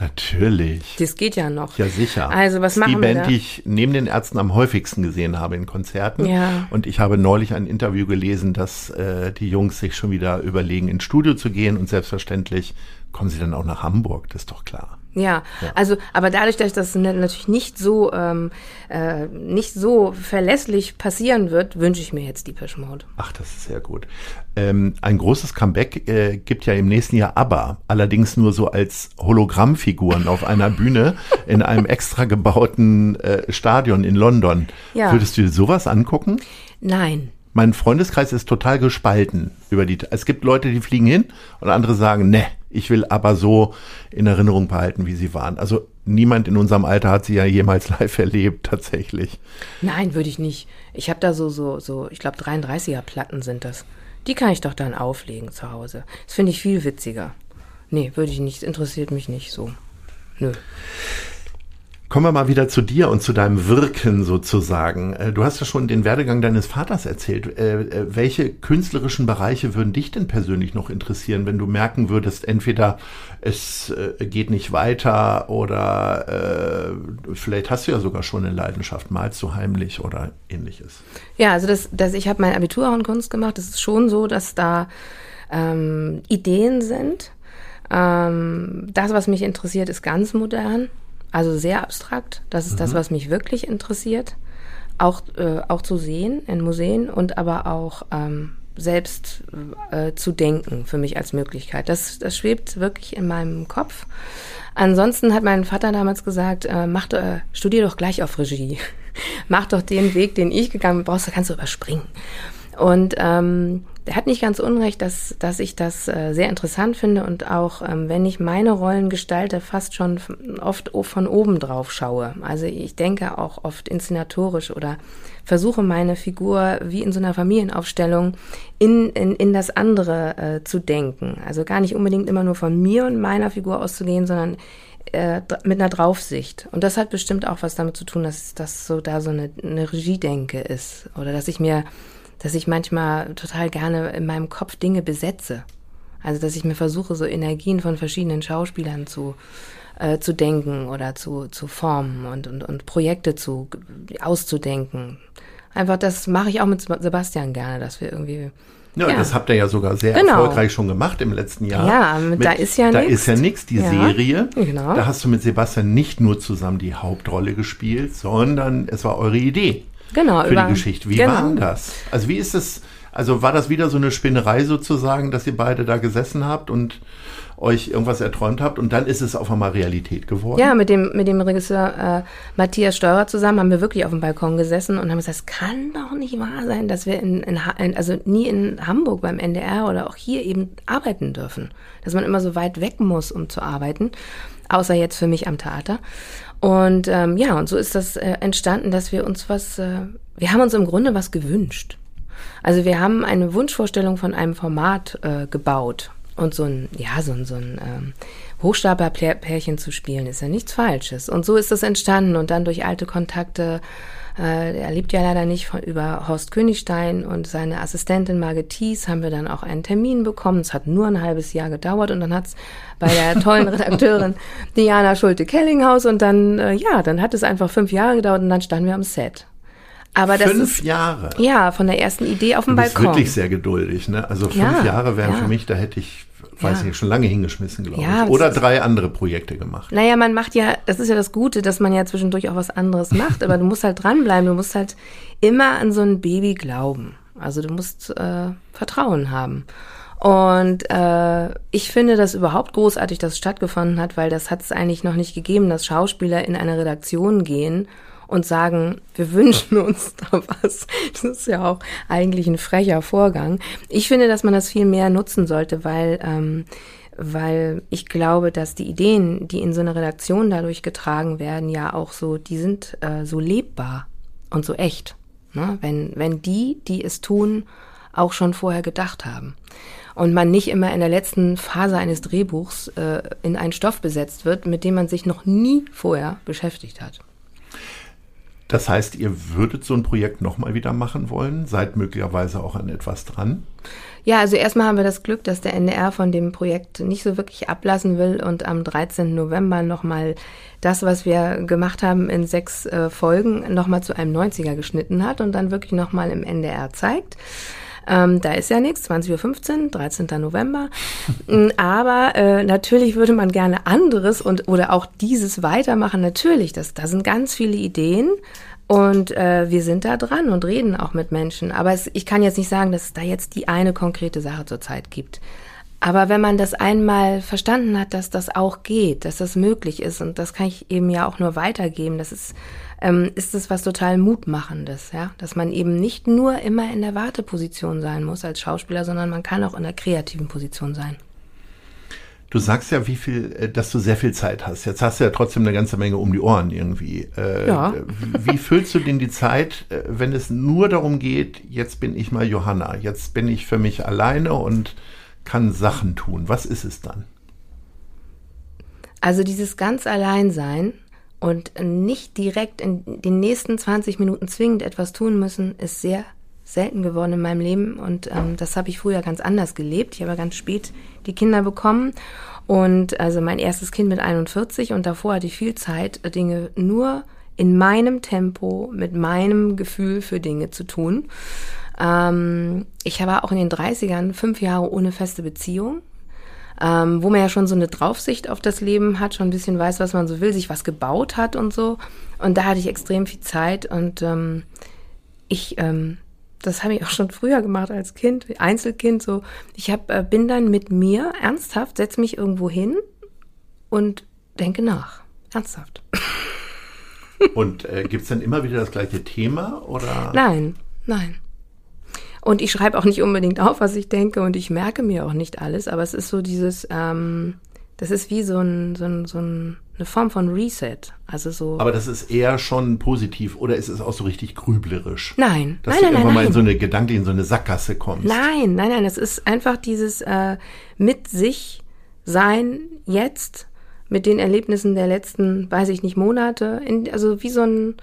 Natürlich. Das geht ja noch. Ja, sicher. Also, was machen die wir Band, da? die ich neben den Ärzten am häufigsten gesehen habe in Konzerten. Ja. Und ich habe neulich ein Interview gelesen, dass äh, die Jungs sich schon wieder überlegen, ins Studio zu gehen. Und selbstverständlich kommen sie dann auch nach Hamburg, das ist doch klar. Ja, ja, also, aber dadurch, dass das natürlich nicht so, ähm, äh, nicht so verlässlich passieren wird, wünsche ich mir jetzt die Mode. Ach, das ist sehr gut. Ähm, ein großes Comeback äh, gibt ja im nächsten Jahr ABBA, allerdings nur so als Hologrammfiguren auf einer Bühne in einem extra gebauten äh, Stadion in London. Ja. Würdest du dir sowas angucken? Nein. Mein Freundeskreis ist total gespalten über die. Es gibt Leute, die fliegen hin und andere sagen, ne, ich will aber so in Erinnerung behalten, wie sie waren. Also niemand in unserem Alter hat sie ja jemals live erlebt, tatsächlich. Nein, würde ich nicht. Ich habe da so, so, so, ich glaube 33er Platten sind das. Die kann ich doch dann auflegen zu Hause. Das finde ich viel witziger. Nee, würde ich nicht, interessiert mich nicht so. Nö. Kommen wir mal wieder zu dir und zu deinem Wirken sozusagen. Äh, du hast ja schon den Werdegang deines Vaters erzählt. Äh, äh, welche künstlerischen Bereiche würden dich denn persönlich noch interessieren, wenn du merken würdest, entweder es geht nicht weiter oder vielleicht hast du ja sogar schon eine Leidenschaft, malst du heimlich oder ähnliches? Ja, also das, das ich habe mein Abitur auch in Kunst gemacht. Es ist schon so, dass da ähm, Ideen sind. Ähm, das, was mich interessiert, ist ganz modern. Also sehr abstrakt. Das ist mhm. das, was mich wirklich interessiert. Auch, äh, auch zu sehen in Museen und aber auch ähm, selbst äh, zu denken für mich als Möglichkeit. Das, das schwebt wirklich in meinem Kopf. Ansonsten hat mein Vater damals gesagt, äh, mach, äh, studier doch gleich auf Regie. mach doch den Weg, den ich gegangen bin, brauchst, kannst du überspringen. Und ähm, er hat nicht ganz unrecht, dass, dass ich das äh, sehr interessant finde und auch, ähm, wenn ich meine Rollen gestalte, fast schon oft von oben drauf schaue. Also ich denke auch oft inszenatorisch oder versuche meine Figur wie in so einer Familienaufstellung in, in, in das andere äh, zu denken. Also gar nicht unbedingt immer nur von mir und meiner Figur auszugehen, sondern äh, mit einer Draufsicht. Und das hat bestimmt auch was damit zu tun, dass das so da so eine, eine Regiedenke ist. Oder dass ich mir dass ich manchmal total gerne in meinem Kopf Dinge besetze. Also dass ich mir versuche, so Energien von verschiedenen Schauspielern zu, äh, zu denken oder zu, zu formen und, und, und Projekte zu auszudenken. Einfach das mache ich auch mit Sebastian gerne, dass wir irgendwie ja, ja, das habt ihr ja sogar sehr genau. erfolgreich schon gemacht im letzten Jahr. Ja, mit, da ist ja Da nix. ist ja nichts, die ja, Serie. Genau. Da hast du mit Sebastian nicht nur zusammen die Hauptrolle gespielt, sondern es war eure Idee genau, für über, die Geschichte. Wie genau. war das? Also wie ist es, also war das wieder so eine Spinnerei sozusagen, dass ihr beide da gesessen habt und euch irgendwas erträumt habt und dann ist es auf einmal Realität geworden? Ja, mit dem, mit dem Regisseur äh, Matthias Steurer zusammen haben wir wirklich auf dem Balkon gesessen und haben gesagt, es kann doch nicht wahr sein, dass wir in, in, also nie in Hamburg beim NDR oder auch hier eben arbeiten dürfen. Dass man immer so weit weg muss, um zu arbeiten. Außer jetzt für mich am Theater. Und ähm, ja, und so ist das äh, entstanden, dass wir uns was, äh, wir haben uns im Grunde was gewünscht. Also wir haben eine Wunschvorstellung von einem Format äh, gebaut. Und so ein, ja, so ein, so ein ähm, Hochstapler-Pärchen zu spielen, ist ja nichts Falsches. Und so ist das entstanden. Und dann durch alte Kontakte äh, er lebt ja leider nicht von, über Horst Königstein und seine Assistentin Margit Thies haben wir dann auch einen Termin bekommen. Es hat nur ein halbes Jahr gedauert und dann hat's bei der tollen Redakteurin Diana Schulte-Kellinghaus und dann, äh, ja, dann hat es einfach fünf Jahre gedauert und dann standen wir am Set. Aber das fünf ist, Jahre. Ja, von der ersten Idee auf dem du bist Balkon. wirklich sehr geduldig, ne? Also fünf ja, Jahre wären ja. für mich, da hätte ich weiß ja. nicht, schon lange hingeschmissen, glaube ja, ich. Oder drei andere Projekte gemacht. Naja, man macht ja, das ist ja das Gute, dass man ja zwischendurch auch was anderes macht, aber du musst halt dranbleiben, du musst halt immer an so ein Baby glauben. Also du musst äh, Vertrauen haben. Und äh, ich finde das überhaupt großartig, dass es stattgefunden hat, weil das hat es eigentlich noch nicht gegeben, dass Schauspieler in eine Redaktion gehen und sagen, wir wünschen uns da was. Das ist ja auch eigentlich ein frecher Vorgang. Ich finde, dass man das viel mehr nutzen sollte, weil ähm, weil ich glaube, dass die Ideen, die in so einer Redaktion dadurch getragen werden, ja auch so, die sind äh, so lebbar und so echt. Ne? Wenn, wenn die, die es tun, auch schon vorher gedacht haben. Und man nicht immer in der letzten Phase eines Drehbuchs äh, in einen Stoff besetzt wird, mit dem man sich noch nie vorher beschäftigt hat. Das heißt, ihr würdet so ein Projekt nochmal wieder machen wollen? Seid möglicherweise auch an etwas dran? Ja, also erstmal haben wir das Glück, dass der NDR von dem Projekt nicht so wirklich ablassen will und am 13. November nochmal das, was wir gemacht haben in sechs äh, Folgen, nochmal zu einem 90er geschnitten hat und dann wirklich nochmal im NDR zeigt. Ähm, da ist ja nichts, 20.15 Uhr, 13. November. Mm, aber äh, natürlich würde man gerne anderes und oder auch dieses weitermachen. Natürlich, das, da sind ganz viele Ideen. Und äh, wir sind da dran und reden auch mit Menschen. Aber es, ich kann jetzt nicht sagen, dass es da jetzt die eine konkrete Sache zurzeit gibt. Aber wenn man das einmal verstanden hat, dass das auch geht, dass das möglich ist, und das kann ich eben ja auch nur weitergeben, das ist, ähm, ist es was total Mutmachendes, ja, dass man eben nicht nur immer in der Warteposition sein muss als Schauspieler, sondern man kann auch in der kreativen Position sein. Du sagst ja, wie viel, äh, dass du sehr viel Zeit hast. Jetzt hast du ja trotzdem eine ganze Menge um die Ohren irgendwie. Äh, ja. Wie füllst du denn die Zeit, äh, wenn es nur darum geht, jetzt bin ich mal Johanna, jetzt bin ich für mich alleine und kann Sachen tun. Was ist es dann? Also dieses ganz Alleinsein und nicht direkt in den nächsten 20 Minuten zwingend etwas tun müssen, ist sehr selten geworden in meinem Leben und ähm, das habe ich früher ganz anders gelebt. Ich habe ganz spät die Kinder bekommen und also mein erstes Kind mit 41 und davor hatte ich viel Zeit, Dinge nur in meinem Tempo, mit meinem Gefühl für Dinge zu tun. Ähm, ich war auch in den 30ern fünf Jahre ohne feste Beziehung. Ähm, wo man ja schon so eine Draufsicht auf das Leben hat, schon ein bisschen weiß, was man so will, sich was gebaut hat und so. Und da hatte ich extrem viel Zeit und ähm, ich, ähm, das habe ich auch schon früher gemacht als Kind, Einzelkind so. Ich hab, äh, bin dann mit mir ernsthaft, setze mich irgendwo hin und denke nach. Ernsthaft. Und äh, gibt es dann immer wieder das gleiche Thema oder? Nein, nein. Und ich schreibe auch nicht unbedingt auf, was ich denke und ich merke mir auch nicht alles, aber es ist so dieses, ähm, das ist wie so, ein, so, ein, so ein, eine Form von Reset. Also so. Aber das ist eher schon positiv oder ist es auch so richtig grüblerisch? Nein, Dass nein, du nein, irgendwann nein, mal in so eine Gedanke, in so eine Sackgasse kommst. Nein, nein, nein, es ist einfach dieses äh, mit sich sein jetzt mit den Erlebnissen der letzten, weiß ich nicht, Monate, in, also wie so ein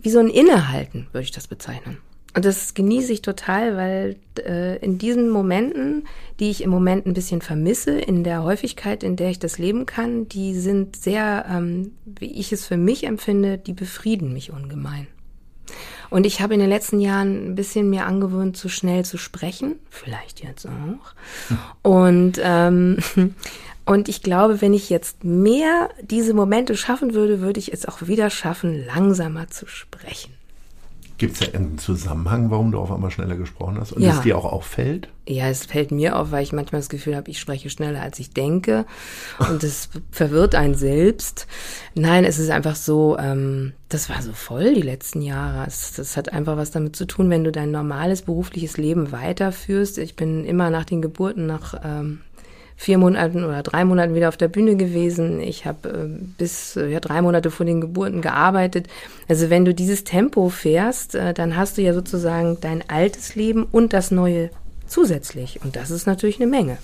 wie so ein Innehalten, würde ich das bezeichnen. Und das genieße ich total, weil äh, in diesen Momenten, die ich im Moment ein bisschen vermisse, in der Häufigkeit, in der ich das leben kann, die sind sehr, ähm, wie ich es für mich empfinde, die befrieden mich ungemein. Und ich habe in den letzten Jahren ein bisschen mir angewöhnt, zu schnell zu sprechen, vielleicht jetzt auch. Und ähm, und ich glaube, wenn ich jetzt mehr diese Momente schaffen würde, würde ich es auch wieder schaffen, langsamer zu sprechen. Gibt es da irgendeinen Zusammenhang, warum du auf einmal schneller gesprochen hast? Und Ja. es dir auch auffällt? Ja, es fällt mir auf, weil ich manchmal das Gefühl habe, ich spreche schneller, als ich denke. Und das verwirrt einen selbst. Nein, es ist einfach so, ähm, das war so voll die letzten Jahre. Es, das hat einfach was damit zu tun, wenn du dein normales berufliches Leben weiterführst. Ich bin immer nach den Geburten nach ähm, vier Monaten oder drei Monaten wieder auf der Bühne gewesen. Ich habe äh, bis äh, ja, drei Monate vor den Geburten gearbeitet. Also wenn du dieses Tempo fährst, äh, dann hast du ja sozusagen dein altes Leben und das neue zusätzlich. Und das ist natürlich eine Menge.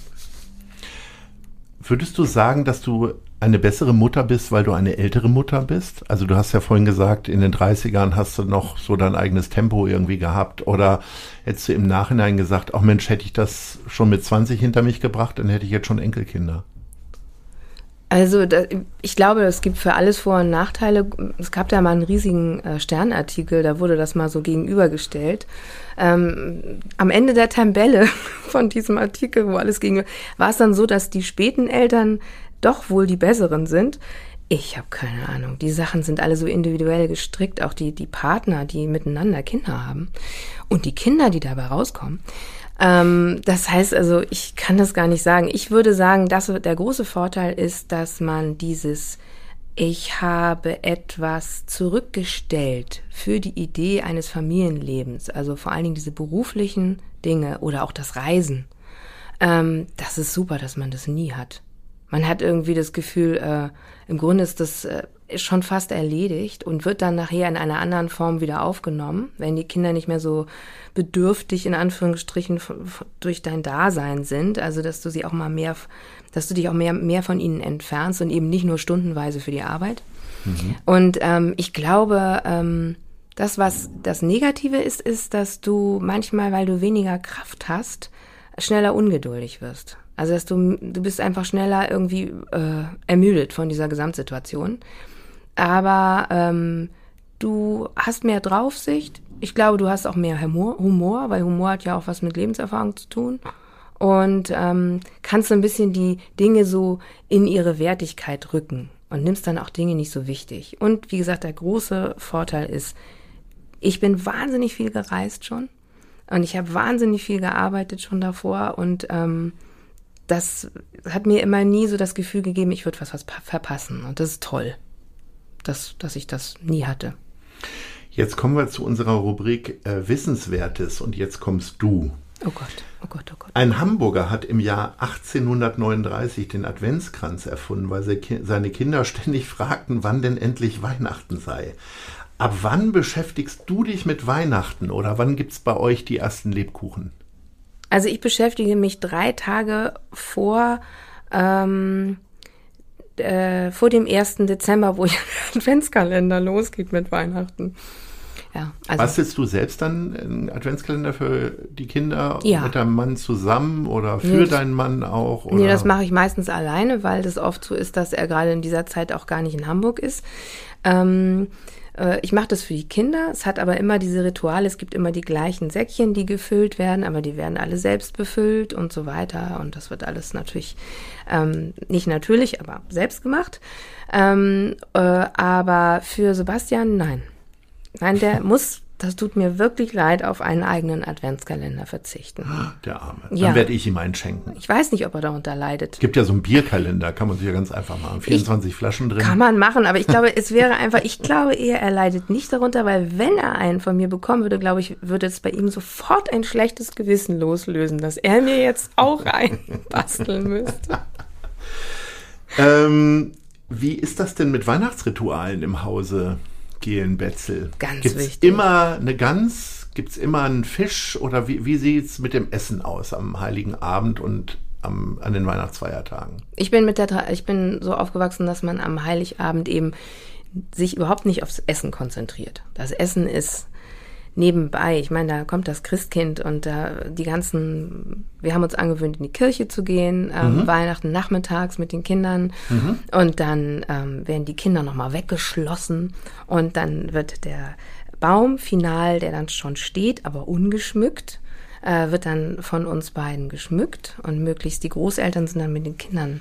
Würdest du sagen, dass du eine bessere Mutter bist, weil du eine ältere Mutter bist? Also du hast ja vorhin gesagt, in den 30ern hast du noch so dein eigenes Tempo irgendwie gehabt. Oder hättest du im Nachhinein gesagt, ach Mensch, hätte ich das schon mit 20 hinter mich gebracht, dann hätte ich jetzt schon Enkelkinder. Also da, ich glaube, es gibt für alles Vor- und Nachteile. Es gab da mal einen riesigen äh, Sternartikel, da wurde das mal so gegenübergestellt. Ähm, am Ende der Tabelle von diesem Artikel, wo alles ging, war es dann so, dass die späten Eltern doch wohl die besseren sind. Ich habe keine Ahnung. Die Sachen sind alle so individuell gestrickt, auch die, die Partner, die miteinander Kinder haben und die Kinder, die dabei rauskommen. Ähm, das heißt also, ich kann das gar nicht sagen. Ich würde sagen, dass der große Vorteil ist, dass man dieses ich habe etwas zurückgestellt für die Idee eines Familienlebens, also vor allen Dingen diese beruflichen Dinge oder auch das Reisen. Ähm, das ist super, dass man das nie hat. Man hat irgendwie das Gefühl, äh, im Grunde ist das äh, schon fast erledigt und wird dann nachher in einer anderen Form wieder aufgenommen, wenn die Kinder nicht mehr so bedürftig in Anführungsstrichen durch dein Dasein sind, also dass du sie auch mal mehr, dass du dich auch mehr mehr von ihnen entfernst und eben nicht nur stundenweise für die Arbeit. Und ähm, ich glaube, ähm, das, was das Negative ist, ist, dass du manchmal, weil du weniger Kraft hast, schneller ungeduldig wirst. Also dass du, du bist einfach schneller irgendwie äh, ermüdet von dieser Gesamtsituation. Aber ähm, du hast mehr Draufsicht, ich glaube, du hast auch mehr Humor, Humor, weil Humor hat ja auch was mit Lebenserfahrung zu tun. Und ähm, kannst so ein bisschen die Dinge so in ihre Wertigkeit rücken und nimmst dann auch Dinge nicht so wichtig. Und wie gesagt, der große Vorteil ist, ich bin wahnsinnig viel gereist schon und ich habe wahnsinnig viel gearbeitet schon davor und ähm, das hat mir immer nie so das Gefühl gegeben, ich würde was, was verpassen. Und das ist toll, dass, dass ich das nie hatte. Jetzt kommen wir zu unserer Rubrik äh, Wissenswertes und jetzt kommst du. Oh Gott, oh Gott, oh Gott. Ein Hamburger hat im Jahr 1839 den Adventskranz erfunden, weil seine Kinder ständig fragten, wann denn endlich Weihnachten sei. Ab wann beschäftigst du dich mit Weihnachten oder wann gibt es bei euch die ersten Lebkuchen? Also ich beschäftige mich drei Tage vor, ähm, äh, vor dem 1. Dezember, wo ja der Adventskalender losgeht mit Weihnachten. Ja, also Bastelst du selbst dann einen Adventskalender für die Kinder ja. mit deinem Mann zusammen oder für nee, deinen Mann auch? Oder? Nee, das mache ich meistens alleine, weil das oft so ist, dass er gerade in dieser Zeit auch gar nicht in Hamburg ist. Ähm, äh, ich mache das für die Kinder. Es hat aber immer diese Rituale. Es gibt immer die gleichen Säckchen, die gefüllt werden, aber die werden alle selbst befüllt und so weiter. Und das wird alles natürlich ähm, nicht natürlich, aber selbst gemacht. Ähm, äh, aber für Sebastian, nein. Nein, der muss das tut mir wirklich leid, auf einen eigenen Adventskalender verzichten. Der Arme. Dann ja. werde ich ihm einen schenken. Ich weiß nicht, ob er darunter leidet. Es gibt ja so einen Bierkalender, kann man sich ja ganz einfach machen. 24 ich, Flaschen drin. Kann man machen, aber ich glaube, es wäre einfach, ich glaube eher, er leidet nicht darunter, weil wenn er einen von mir bekommen würde, glaube ich, würde es bei ihm sofort ein schlechtes Gewissen loslösen, dass er mir jetzt auch einen basteln müsste. ähm, wie ist das denn mit Weihnachtsritualen im Hause? Betzel. Ganz Gibt's wichtig. immer eine Gans? Gibt es immer einen Fisch? Oder wie, wie sieht es mit dem Essen aus am Heiligen Abend und am, an den Weihnachtsfeiertagen? Ich bin, mit der, ich bin so aufgewachsen, dass man am Heiligabend eben sich überhaupt nicht aufs Essen konzentriert. Das Essen ist nebenbei. Ich meine, da kommt das Christkind und äh, die ganzen, wir haben uns angewöhnt, in die Kirche zu gehen, ähm, mhm. Weihnachten nachmittags mit den Kindern mhm. und dann ähm, werden die Kinder nochmal weggeschlossen und dann wird der Baum final, der dann schon steht, aber ungeschmückt, äh, wird dann von uns beiden geschmückt und möglichst die Großeltern sind dann mit den Kindern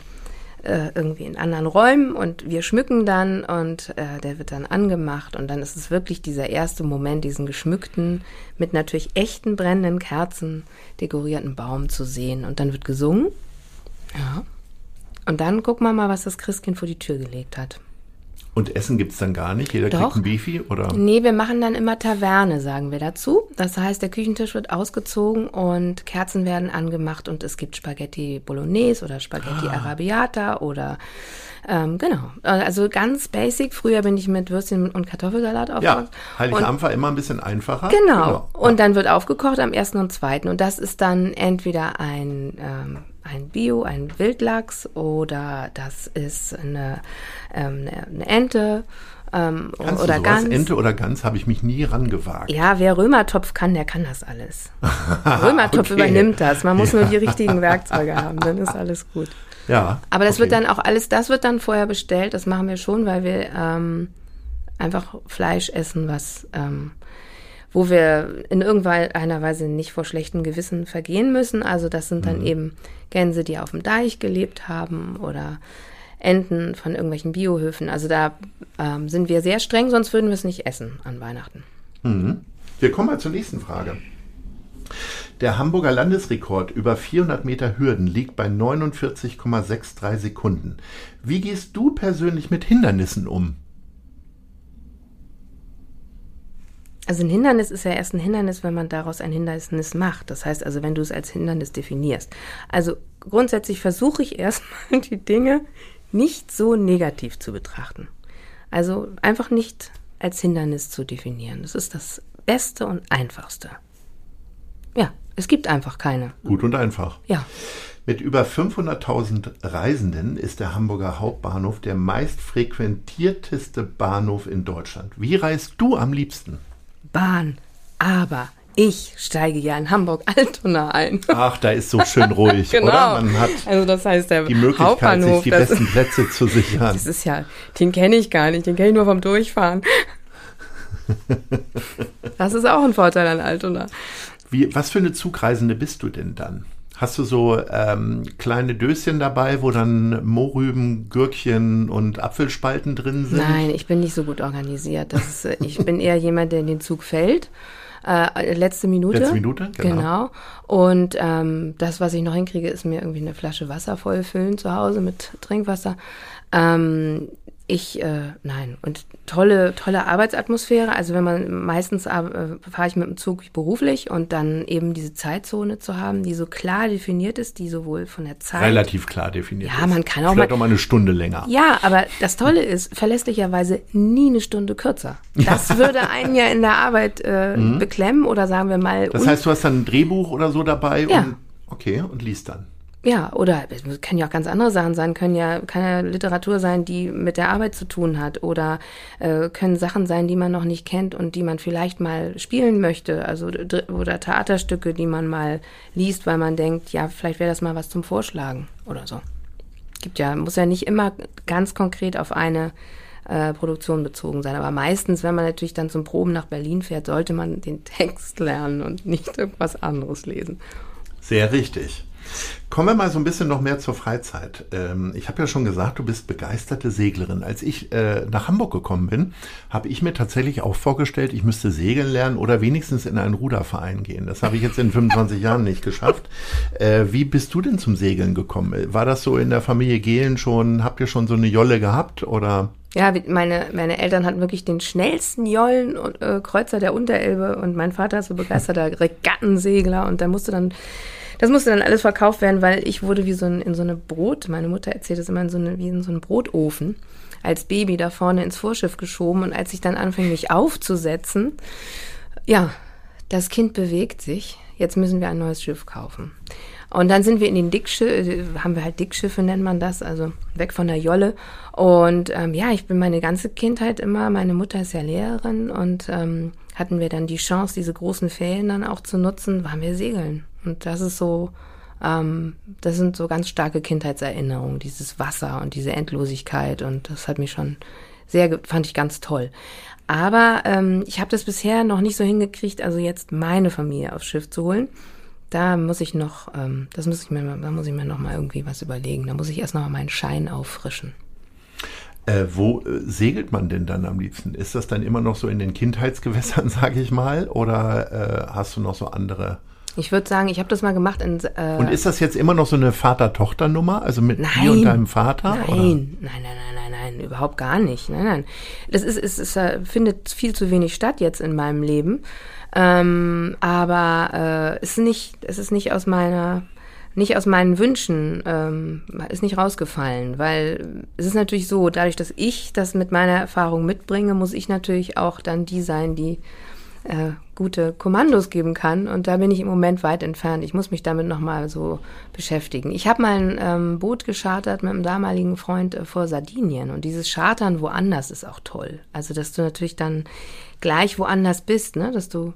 äh, irgendwie in anderen Räumen und wir schmücken dann und äh, der wird dann angemacht und dann ist es wirklich dieser erste Moment, diesen geschmückten, mit natürlich echten brennenden Kerzen dekorierten Baum zu sehen und dann wird gesungen. Ja. Und dann gucken wir mal, was das Christkind vor die Tür gelegt hat. Und Essen gibt es dann gar nicht? Jeder Doch. kriegt ein Beefy? Oder? Nee, wir machen dann immer Taverne, sagen wir dazu. Das heißt, der Küchentisch wird ausgezogen und Kerzen werden angemacht und es gibt Spaghetti Bolognese oder Spaghetti ah. Arabiata oder ähm, genau. Also ganz basic. Früher bin ich mit Würstchen und Kartoffelsalat aufgekocht. Ja, Heiligabend war immer ein bisschen einfacher. Genau. genau. Und dann wird aufgekocht am ersten und zweiten. Und das ist dann entweder ein ähm, ein Bio, ein Wildlachs oder das ist eine, ähm, eine Ente. Ähm, Kannst oder du sowas? Gans. Ente oder Gans habe ich mich nie rangewagt. Ja, wer Römertopf kann, der kann das alles. Römertopf okay. übernimmt das. Man muss nur die richtigen Werkzeuge haben, dann ist alles gut. Ja. Aber das okay. wird dann auch alles, das wird dann vorher bestellt. Das machen wir schon, weil wir ähm, einfach Fleisch essen, was ähm, wo wir in irgendeiner Weise nicht vor schlechtem Gewissen vergehen müssen. Also das sind dann mhm. eben Gänse, die auf dem Deich gelebt haben oder Enten von irgendwelchen Biohöfen. Also da ähm, sind wir sehr streng, sonst würden wir es nicht essen an Weihnachten. Mhm. Wir kommen mal zur nächsten Frage. Der Hamburger Landesrekord über 400 Meter Hürden liegt bei 49,63 Sekunden. Wie gehst du persönlich mit Hindernissen um? Also ein Hindernis ist ja erst ein Hindernis, wenn man daraus ein Hindernis macht. Das heißt also, wenn du es als Hindernis definierst. Also grundsätzlich versuche ich erstmal die Dinge nicht so negativ zu betrachten. Also einfach nicht als Hindernis zu definieren. Das ist das Beste und Einfachste. Ja, es gibt einfach keine. Gut und einfach. Ja. Mit über 500.000 Reisenden ist der Hamburger Hauptbahnhof der meist frequentierteste Bahnhof in Deutschland. Wie reist du am liebsten? Bahn. Aber ich steige ja in Hamburg-Altona ein. Ach, da ist so schön ruhig, genau. oder? Man hat also das heißt, der die Möglichkeit, sich die besten Plätze zu sichern. Das ist ja, den kenne ich gar nicht, den kenne ich nur vom Durchfahren. Das ist auch ein Vorteil an Altona. Wie, was für eine Zugreisende bist du denn dann? Hast du so ähm, kleine Döschen dabei, wo dann Mohrrüben, Gürkchen und Apfelspalten drin sind? Nein, ich bin nicht so gut organisiert. Ist, äh, ich bin eher jemand, der in den Zug fällt. Äh, letzte Minute. Letzte Minute, genau. genau. Und ähm, das, was ich noch hinkriege, ist mir irgendwie eine Flasche Wasser vollfüllen zu Hause mit Trinkwasser. Ähm, ich, äh, nein. Und tolle, tolle Arbeitsatmosphäre. Also wenn man meistens äh, fahre ich mit dem Zug beruflich und dann eben diese Zeitzone zu haben, die so klar definiert ist, die sowohl von der Zeit. Relativ klar definiert ja, ist. man kann auch Vielleicht mal. auch mal eine Stunde länger. Ja, aber das Tolle ist, verlässlicherweise nie eine Stunde kürzer. Das würde einen ja in der Arbeit äh, beklemmen oder sagen wir mal. Mhm. Das heißt, du hast dann ein Drehbuch oder so dabei Ja. und okay, und liest dann. Ja, oder es können ja auch ganz andere Sachen sein, können ja kann ja Literatur sein, die mit der Arbeit zu tun hat oder äh, können Sachen sein, die man noch nicht kennt und die man vielleicht mal spielen möchte, also oder Theaterstücke, die man mal liest, weil man denkt, ja, vielleicht wäre das mal was zum Vorschlagen oder so. Gibt ja, muss ja nicht immer ganz konkret auf eine äh, Produktion bezogen sein, aber meistens, wenn man natürlich dann zum Proben nach Berlin fährt, sollte man den Text lernen und nicht irgendwas anderes lesen. Sehr richtig. Kommen wir mal so ein bisschen noch mehr zur Freizeit. Ähm, ich habe ja schon gesagt, du bist begeisterte Seglerin. Als ich äh, nach Hamburg gekommen bin, habe ich mir tatsächlich auch vorgestellt, ich müsste segeln lernen oder wenigstens in einen Ruderverein gehen. Das habe ich jetzt in 25 Jahren nicht geschafft. Äh, wie bist du denn zum Segeln gekommen? War das so in der Familie Gehlen schon? Habt ihr schon so eine Jolle gehabt oder? Ja, meine, meine Eltern hatten wirklich den schnellsten Jollen und äh, der Unterelbe und mein Vater ist so begeisterter Regattensegler und da musste dann, das musste dann alles verkauft werden, weil ich wurde wie so ein, in so eine Brot, meine Mutter erzählt es immer in so eine, wie in so einen Brotofen als Baby da vorne ins Vorschiff geschoben und als ich dann anfing, mich aufzusetzen, ja, das Kind bewegt sich, jetzt müssen wir ein neues Schiff kaufen. Und dann sind wir in den Dickschiffe, haben wir halt Dickschiffe, nennt man das, also weg von der Jolle. Und ähm, ja, ich bin meine ganze Kindheit immer, meine Mutter ist ja Lehrerin und ähm, hatten wir dann die Chance, diese großen Ferien dann auch zu nutzen, waren wir segeln. Und das ist so, ähm, das sind so ganz starke Kindheitserinnerungen, dieses Wasser und diese Endlosigkeit und das hat mich schon sehr, fand ich ganz toll. Aber ähm, ich habe das bisher noch nicht so hingekriegt, also jetzt meine Familie aufs Schiff zu holen. Da muss ich noch, ähm, das muss ich mir, da muss ich mir noch mal irgendwie was überlegen. Da muss ich erst noch mal meinen Schein auffrischen. Äh, wo äh, segelt man denn dann am liebsten? Ist das dann immer noch so in den Kindheitsgewässern, sage ich mal, oder äh, hast du noch so andere? Ich würde sagen, ich habe das mal gemacht in. Äh, Und ist das jetzt immer noch so eine Vater-Tochter-Nummer? Also mit Nein. dir und deinem Vater? Nein, Oder? nein, nein, nein, nein, nein, überhaupt gar nicht. Nein, nein. Das ist, es ist, äh, findet viel zu wenig statt jetzt in meinem Leben. Ähm, aber äh, ist nicht, es ist nicht aus meiner, nicht aus meinen Wünschen, ähm, ist nicht rausgefallen, weil es ist natürlich so, dadurch, dass ich das mit meiner Erfahrung mitbringe, muss ich natürlich auch dann die sein, die äh, gute Kommandos geben kann. Und da bin ich im Moment weit entfernt. Ich muss mich damit nochmal so beschäftigen. Ich habe mal ein ähm, Boot geschartert mit einem damaligen Freund äh, vor Sardinien. Und dieses Chartern woanders ist auch toll. Also, dass du natürlich dann gleich woanders bist, ne? Dass du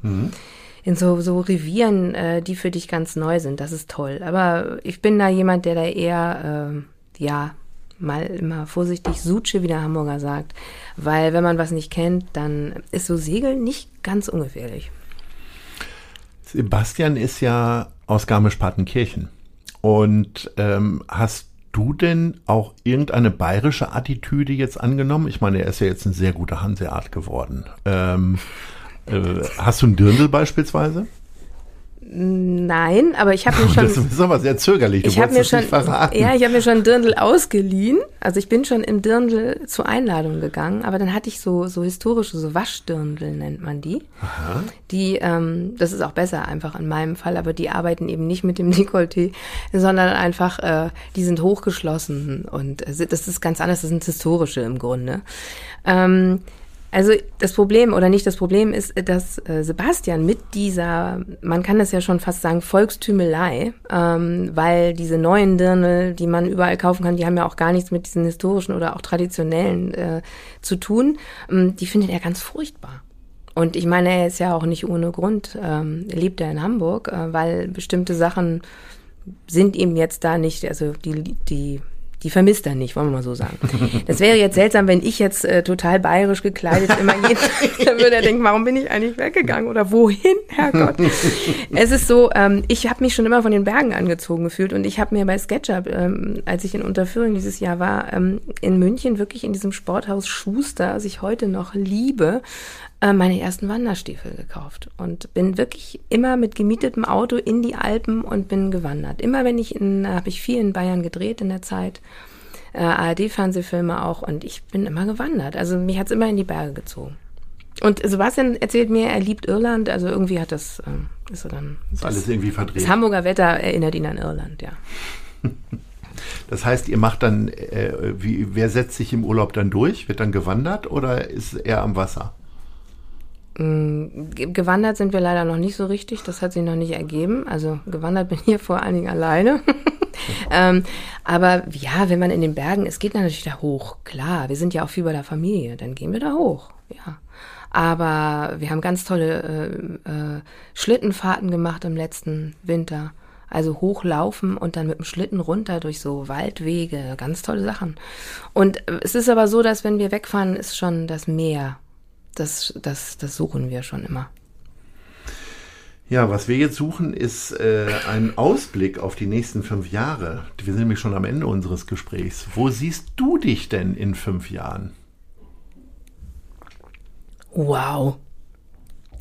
in so, so Revieren, äh, die für dich ganz neu sind. Das ist toll. Aber ich bin da jemand, der da eher, ähm, ja, mal immer vorsichtig Suche, wie der Hamburger sagt. Weil wenn man was nicht kennt, dann ist so Segeln nicht ganz ungefährlich. Sebastian ist ja aus Garmisch-Partenkirchen. Und ähm, hast du denn auch irgendeine bayerische Attitüde jetzt angenommen? Ich meine, er ist ja jetzt ein sehr guter Hanseart geworden. Ähm, äh, hast du ein Dirndl beispielsweise? Nein, aber ich habe mir schon. das ist aber sehr zögerlich. Du ich habe mir schon, ja, ich habe mir schon ein Dirndl ausgeliehen. Also ich bin schon im Dirndl zur Einladung gegangen, aber dann hatte ich so so historische, so Waschdirndl nennt man die. Die, ähm, das ist auch besser einfach in meinem Fall, aber die arbeiten eben nicht mit dem Dekolleté, sondern einfach, äh, die sind hochgeschlossen und äh, das ist ganz anders. Das sind historische im Grunde. Ähm, also das Problem oder nicht das Problem ist, dass äh, Sebastian mit dieser, man kann das ja schon fast sagen, Volkstümelei, ähm, weil diese neuen Dirndl, die man überall kaufen kann, die haben ja auch gar nichts mit diesen historischen oder auch traditionellen äh, zu tun, ähm, die findet er ganz furchtbar. Und ich meine, er ist ja auch nicht ohne Grund, ähm, lebt er in Hamburg, äh, weil bestimmte Sachen sind ihm jetzt da nicht, also die, die, die vermisst er nicht, wollen wir mal so sagen. Das wäre jetzt seltsam, wenn ich jetzt äh, total bayerisch gekleidet immer jeden dann würde er denken, warum bin ich eigentlich weggegangen oder wohin, Herrgott. es ist so, ähm, ich habe mich schon immer von den Bergen angezogen gefühlt und ich habe mir bei SketchUp, ähm, als ich in Unterführung dieses Jahr war, ähm, in München wirklich in diesem Sporthaus Schuster, das ich heute noch liebe, äh, meine ersten Wanderstiefel gekauft und bin wirklich immer mit gemietetem Auto in die Alpen und bin gewandert. Immer wenn ich in, habe ich viel in Bayern gedreht in der Zeit, äh, ARD-Fernsehfilme auch und ich bin immer gewandert. Also mich hat's immer in die Berge gezogen. Und Sebastian erzählt mir, er liebt Irland, also irgendwie hat das, äh, ist er dann. Ist alles irgendwie verdreht. Das Hamburger Wetter erinnert ihn an Irland, ja. Das heißt, ihr macht dann, äh, wie, wer setzt sich im Urlaub dann durch? Wird dann gewandert oder ist er am Wasser? Mm, gewandert sind wir leider noch nicht so richtig, das hat sich noch nicht ergeben. Also gewandert bin ich hier vor allen Dingen alleine. ähm, aber ja, wenn man in den Bergen, es geht natürlich da hoch, klar, wir sind ja auch viel bei der Familie, dann gehen wir da hoch, ja. Aber wir haben ganz tolle äh, äh, Schlittenfahrten gemacht im letzten Winter. Also hochlaufen und dann mit dem Schlitten runter durch so Waldwege, ganz tolle Sachen. Und es ist aber so, dass wenn wir wegfahren, ist schon das Meer das, das, das suchen wir schon immer. Ja, was wir jetzt suchen, ist äh, ein Ausblick auf die nächsten fünf Jahre. Wir sind nämlich schon am Ende unseres Gesprächs. Wo siehst du dich denn in fünf Jahren? Wow.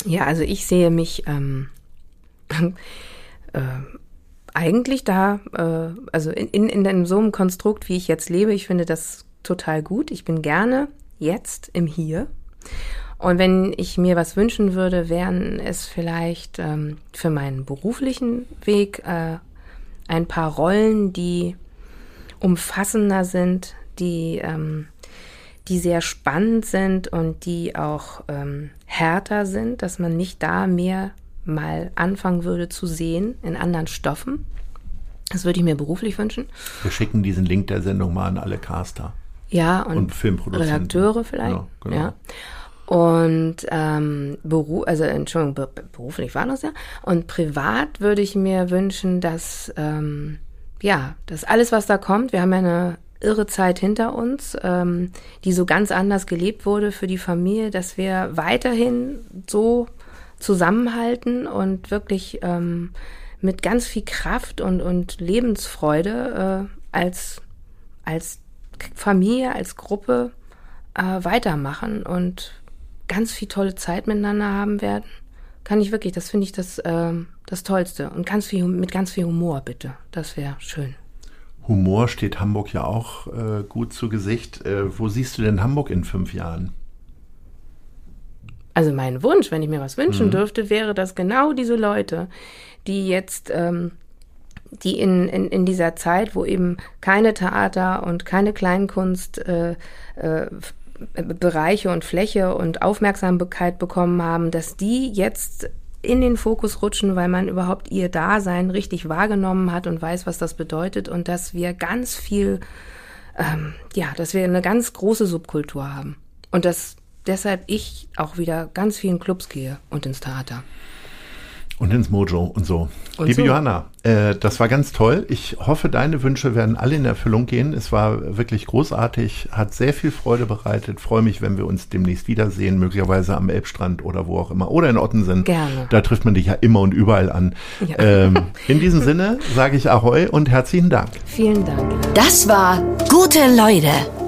Ja, also ich sehe mich ähm, äh, eigentlich da, äh, also in, in, in so einem Konstrukt, wie ich jetzt lebe. Ich finde das total gut. Ich bin gerne jetzt im Hier und wenn ich mir was wünschen würde, wären es vielleicht ähm, für meinen beruflichen Weg äh, ein paar Rollen, die umfassender sind, die, ähm, die sehr spannend sind und die auch ähm, härter sind, dass man mich da mehr mal anfangen würde zu sehen in anderen Stoffen. Das würde ich mir beruflich wünschen. Wir schicken diesen Link der Sendung mal an alle Caster. Ja, und, und Filmproduzenten. Redakteure vielleicht. Ja, genau. ja. Und ähm, Beruf, also Entschuldigung, be beruflich war das ja. Und privat würde ich mir wünschen, dass ähm, ja, dass alles, was da kommt, wir haben ja eine irre Zeit hinter uns, ähm, die so ganz anders gelebt wurde für die Familie, dass wir weiterhin so zusammenhalten und wirklich ähm, mit ganz viel Kraft und, und Lebensfreude äh, als, als Familie, als Gruppe äh, weitermachen und ganz viel tolle Zeit miteinander haben werden. Kann ich wirklich, das finde ich das, äh, das Tollste. Und ganz viel, mit ganz viel Humor, bitte. Das wäre schön. Humor steht Hamburg ja auch äh, gut zu Gesicht. Äh, wo siehst du denn Hamburg in fünf Jahren? Also mein Wunsch, wenn ich mir was wünschen mhm. dürfte, wäre, dass genau diese Leute, die jetzt, ähm, die in, in, in dieser Zeit, wo eben keine Theater und keine Kleinkunst äh, äh, Bereiche und Fläche und Aufmerksamkeit bekommen haben, dass die jetzt in den Fokus rutschen, weil man überhaupt ihr Dasein richtig wahrgenommen hat und weiß, was das bedeutet und dass wir ganz viel, ähm, ja, dass wir eine ganz große Subkultur haben und dass deshalb ich auch wieder ganz vielen Clubs gehe und ins Theater. Und ins Mojo und so. Und Liebe so. Johanna, äh, das war ganz toll. Ich hoffe, deine Wünsche werden alle in Erfüllung gehen. Es war wirklich großartig, hat sehr viel Freude bereitet. Freue mich, wenn wir uns demnächst wiedersehen, möglicherweise am Elbstrand oder wo auch immer. Oder in Ottensen. Gerne. Da trifft man dich ja immer und überall an. Ja. Ähm, in diesem Sinne sage ich Ahoi und herzlichen Dank. Vielen Dank. Das war Gute Leute.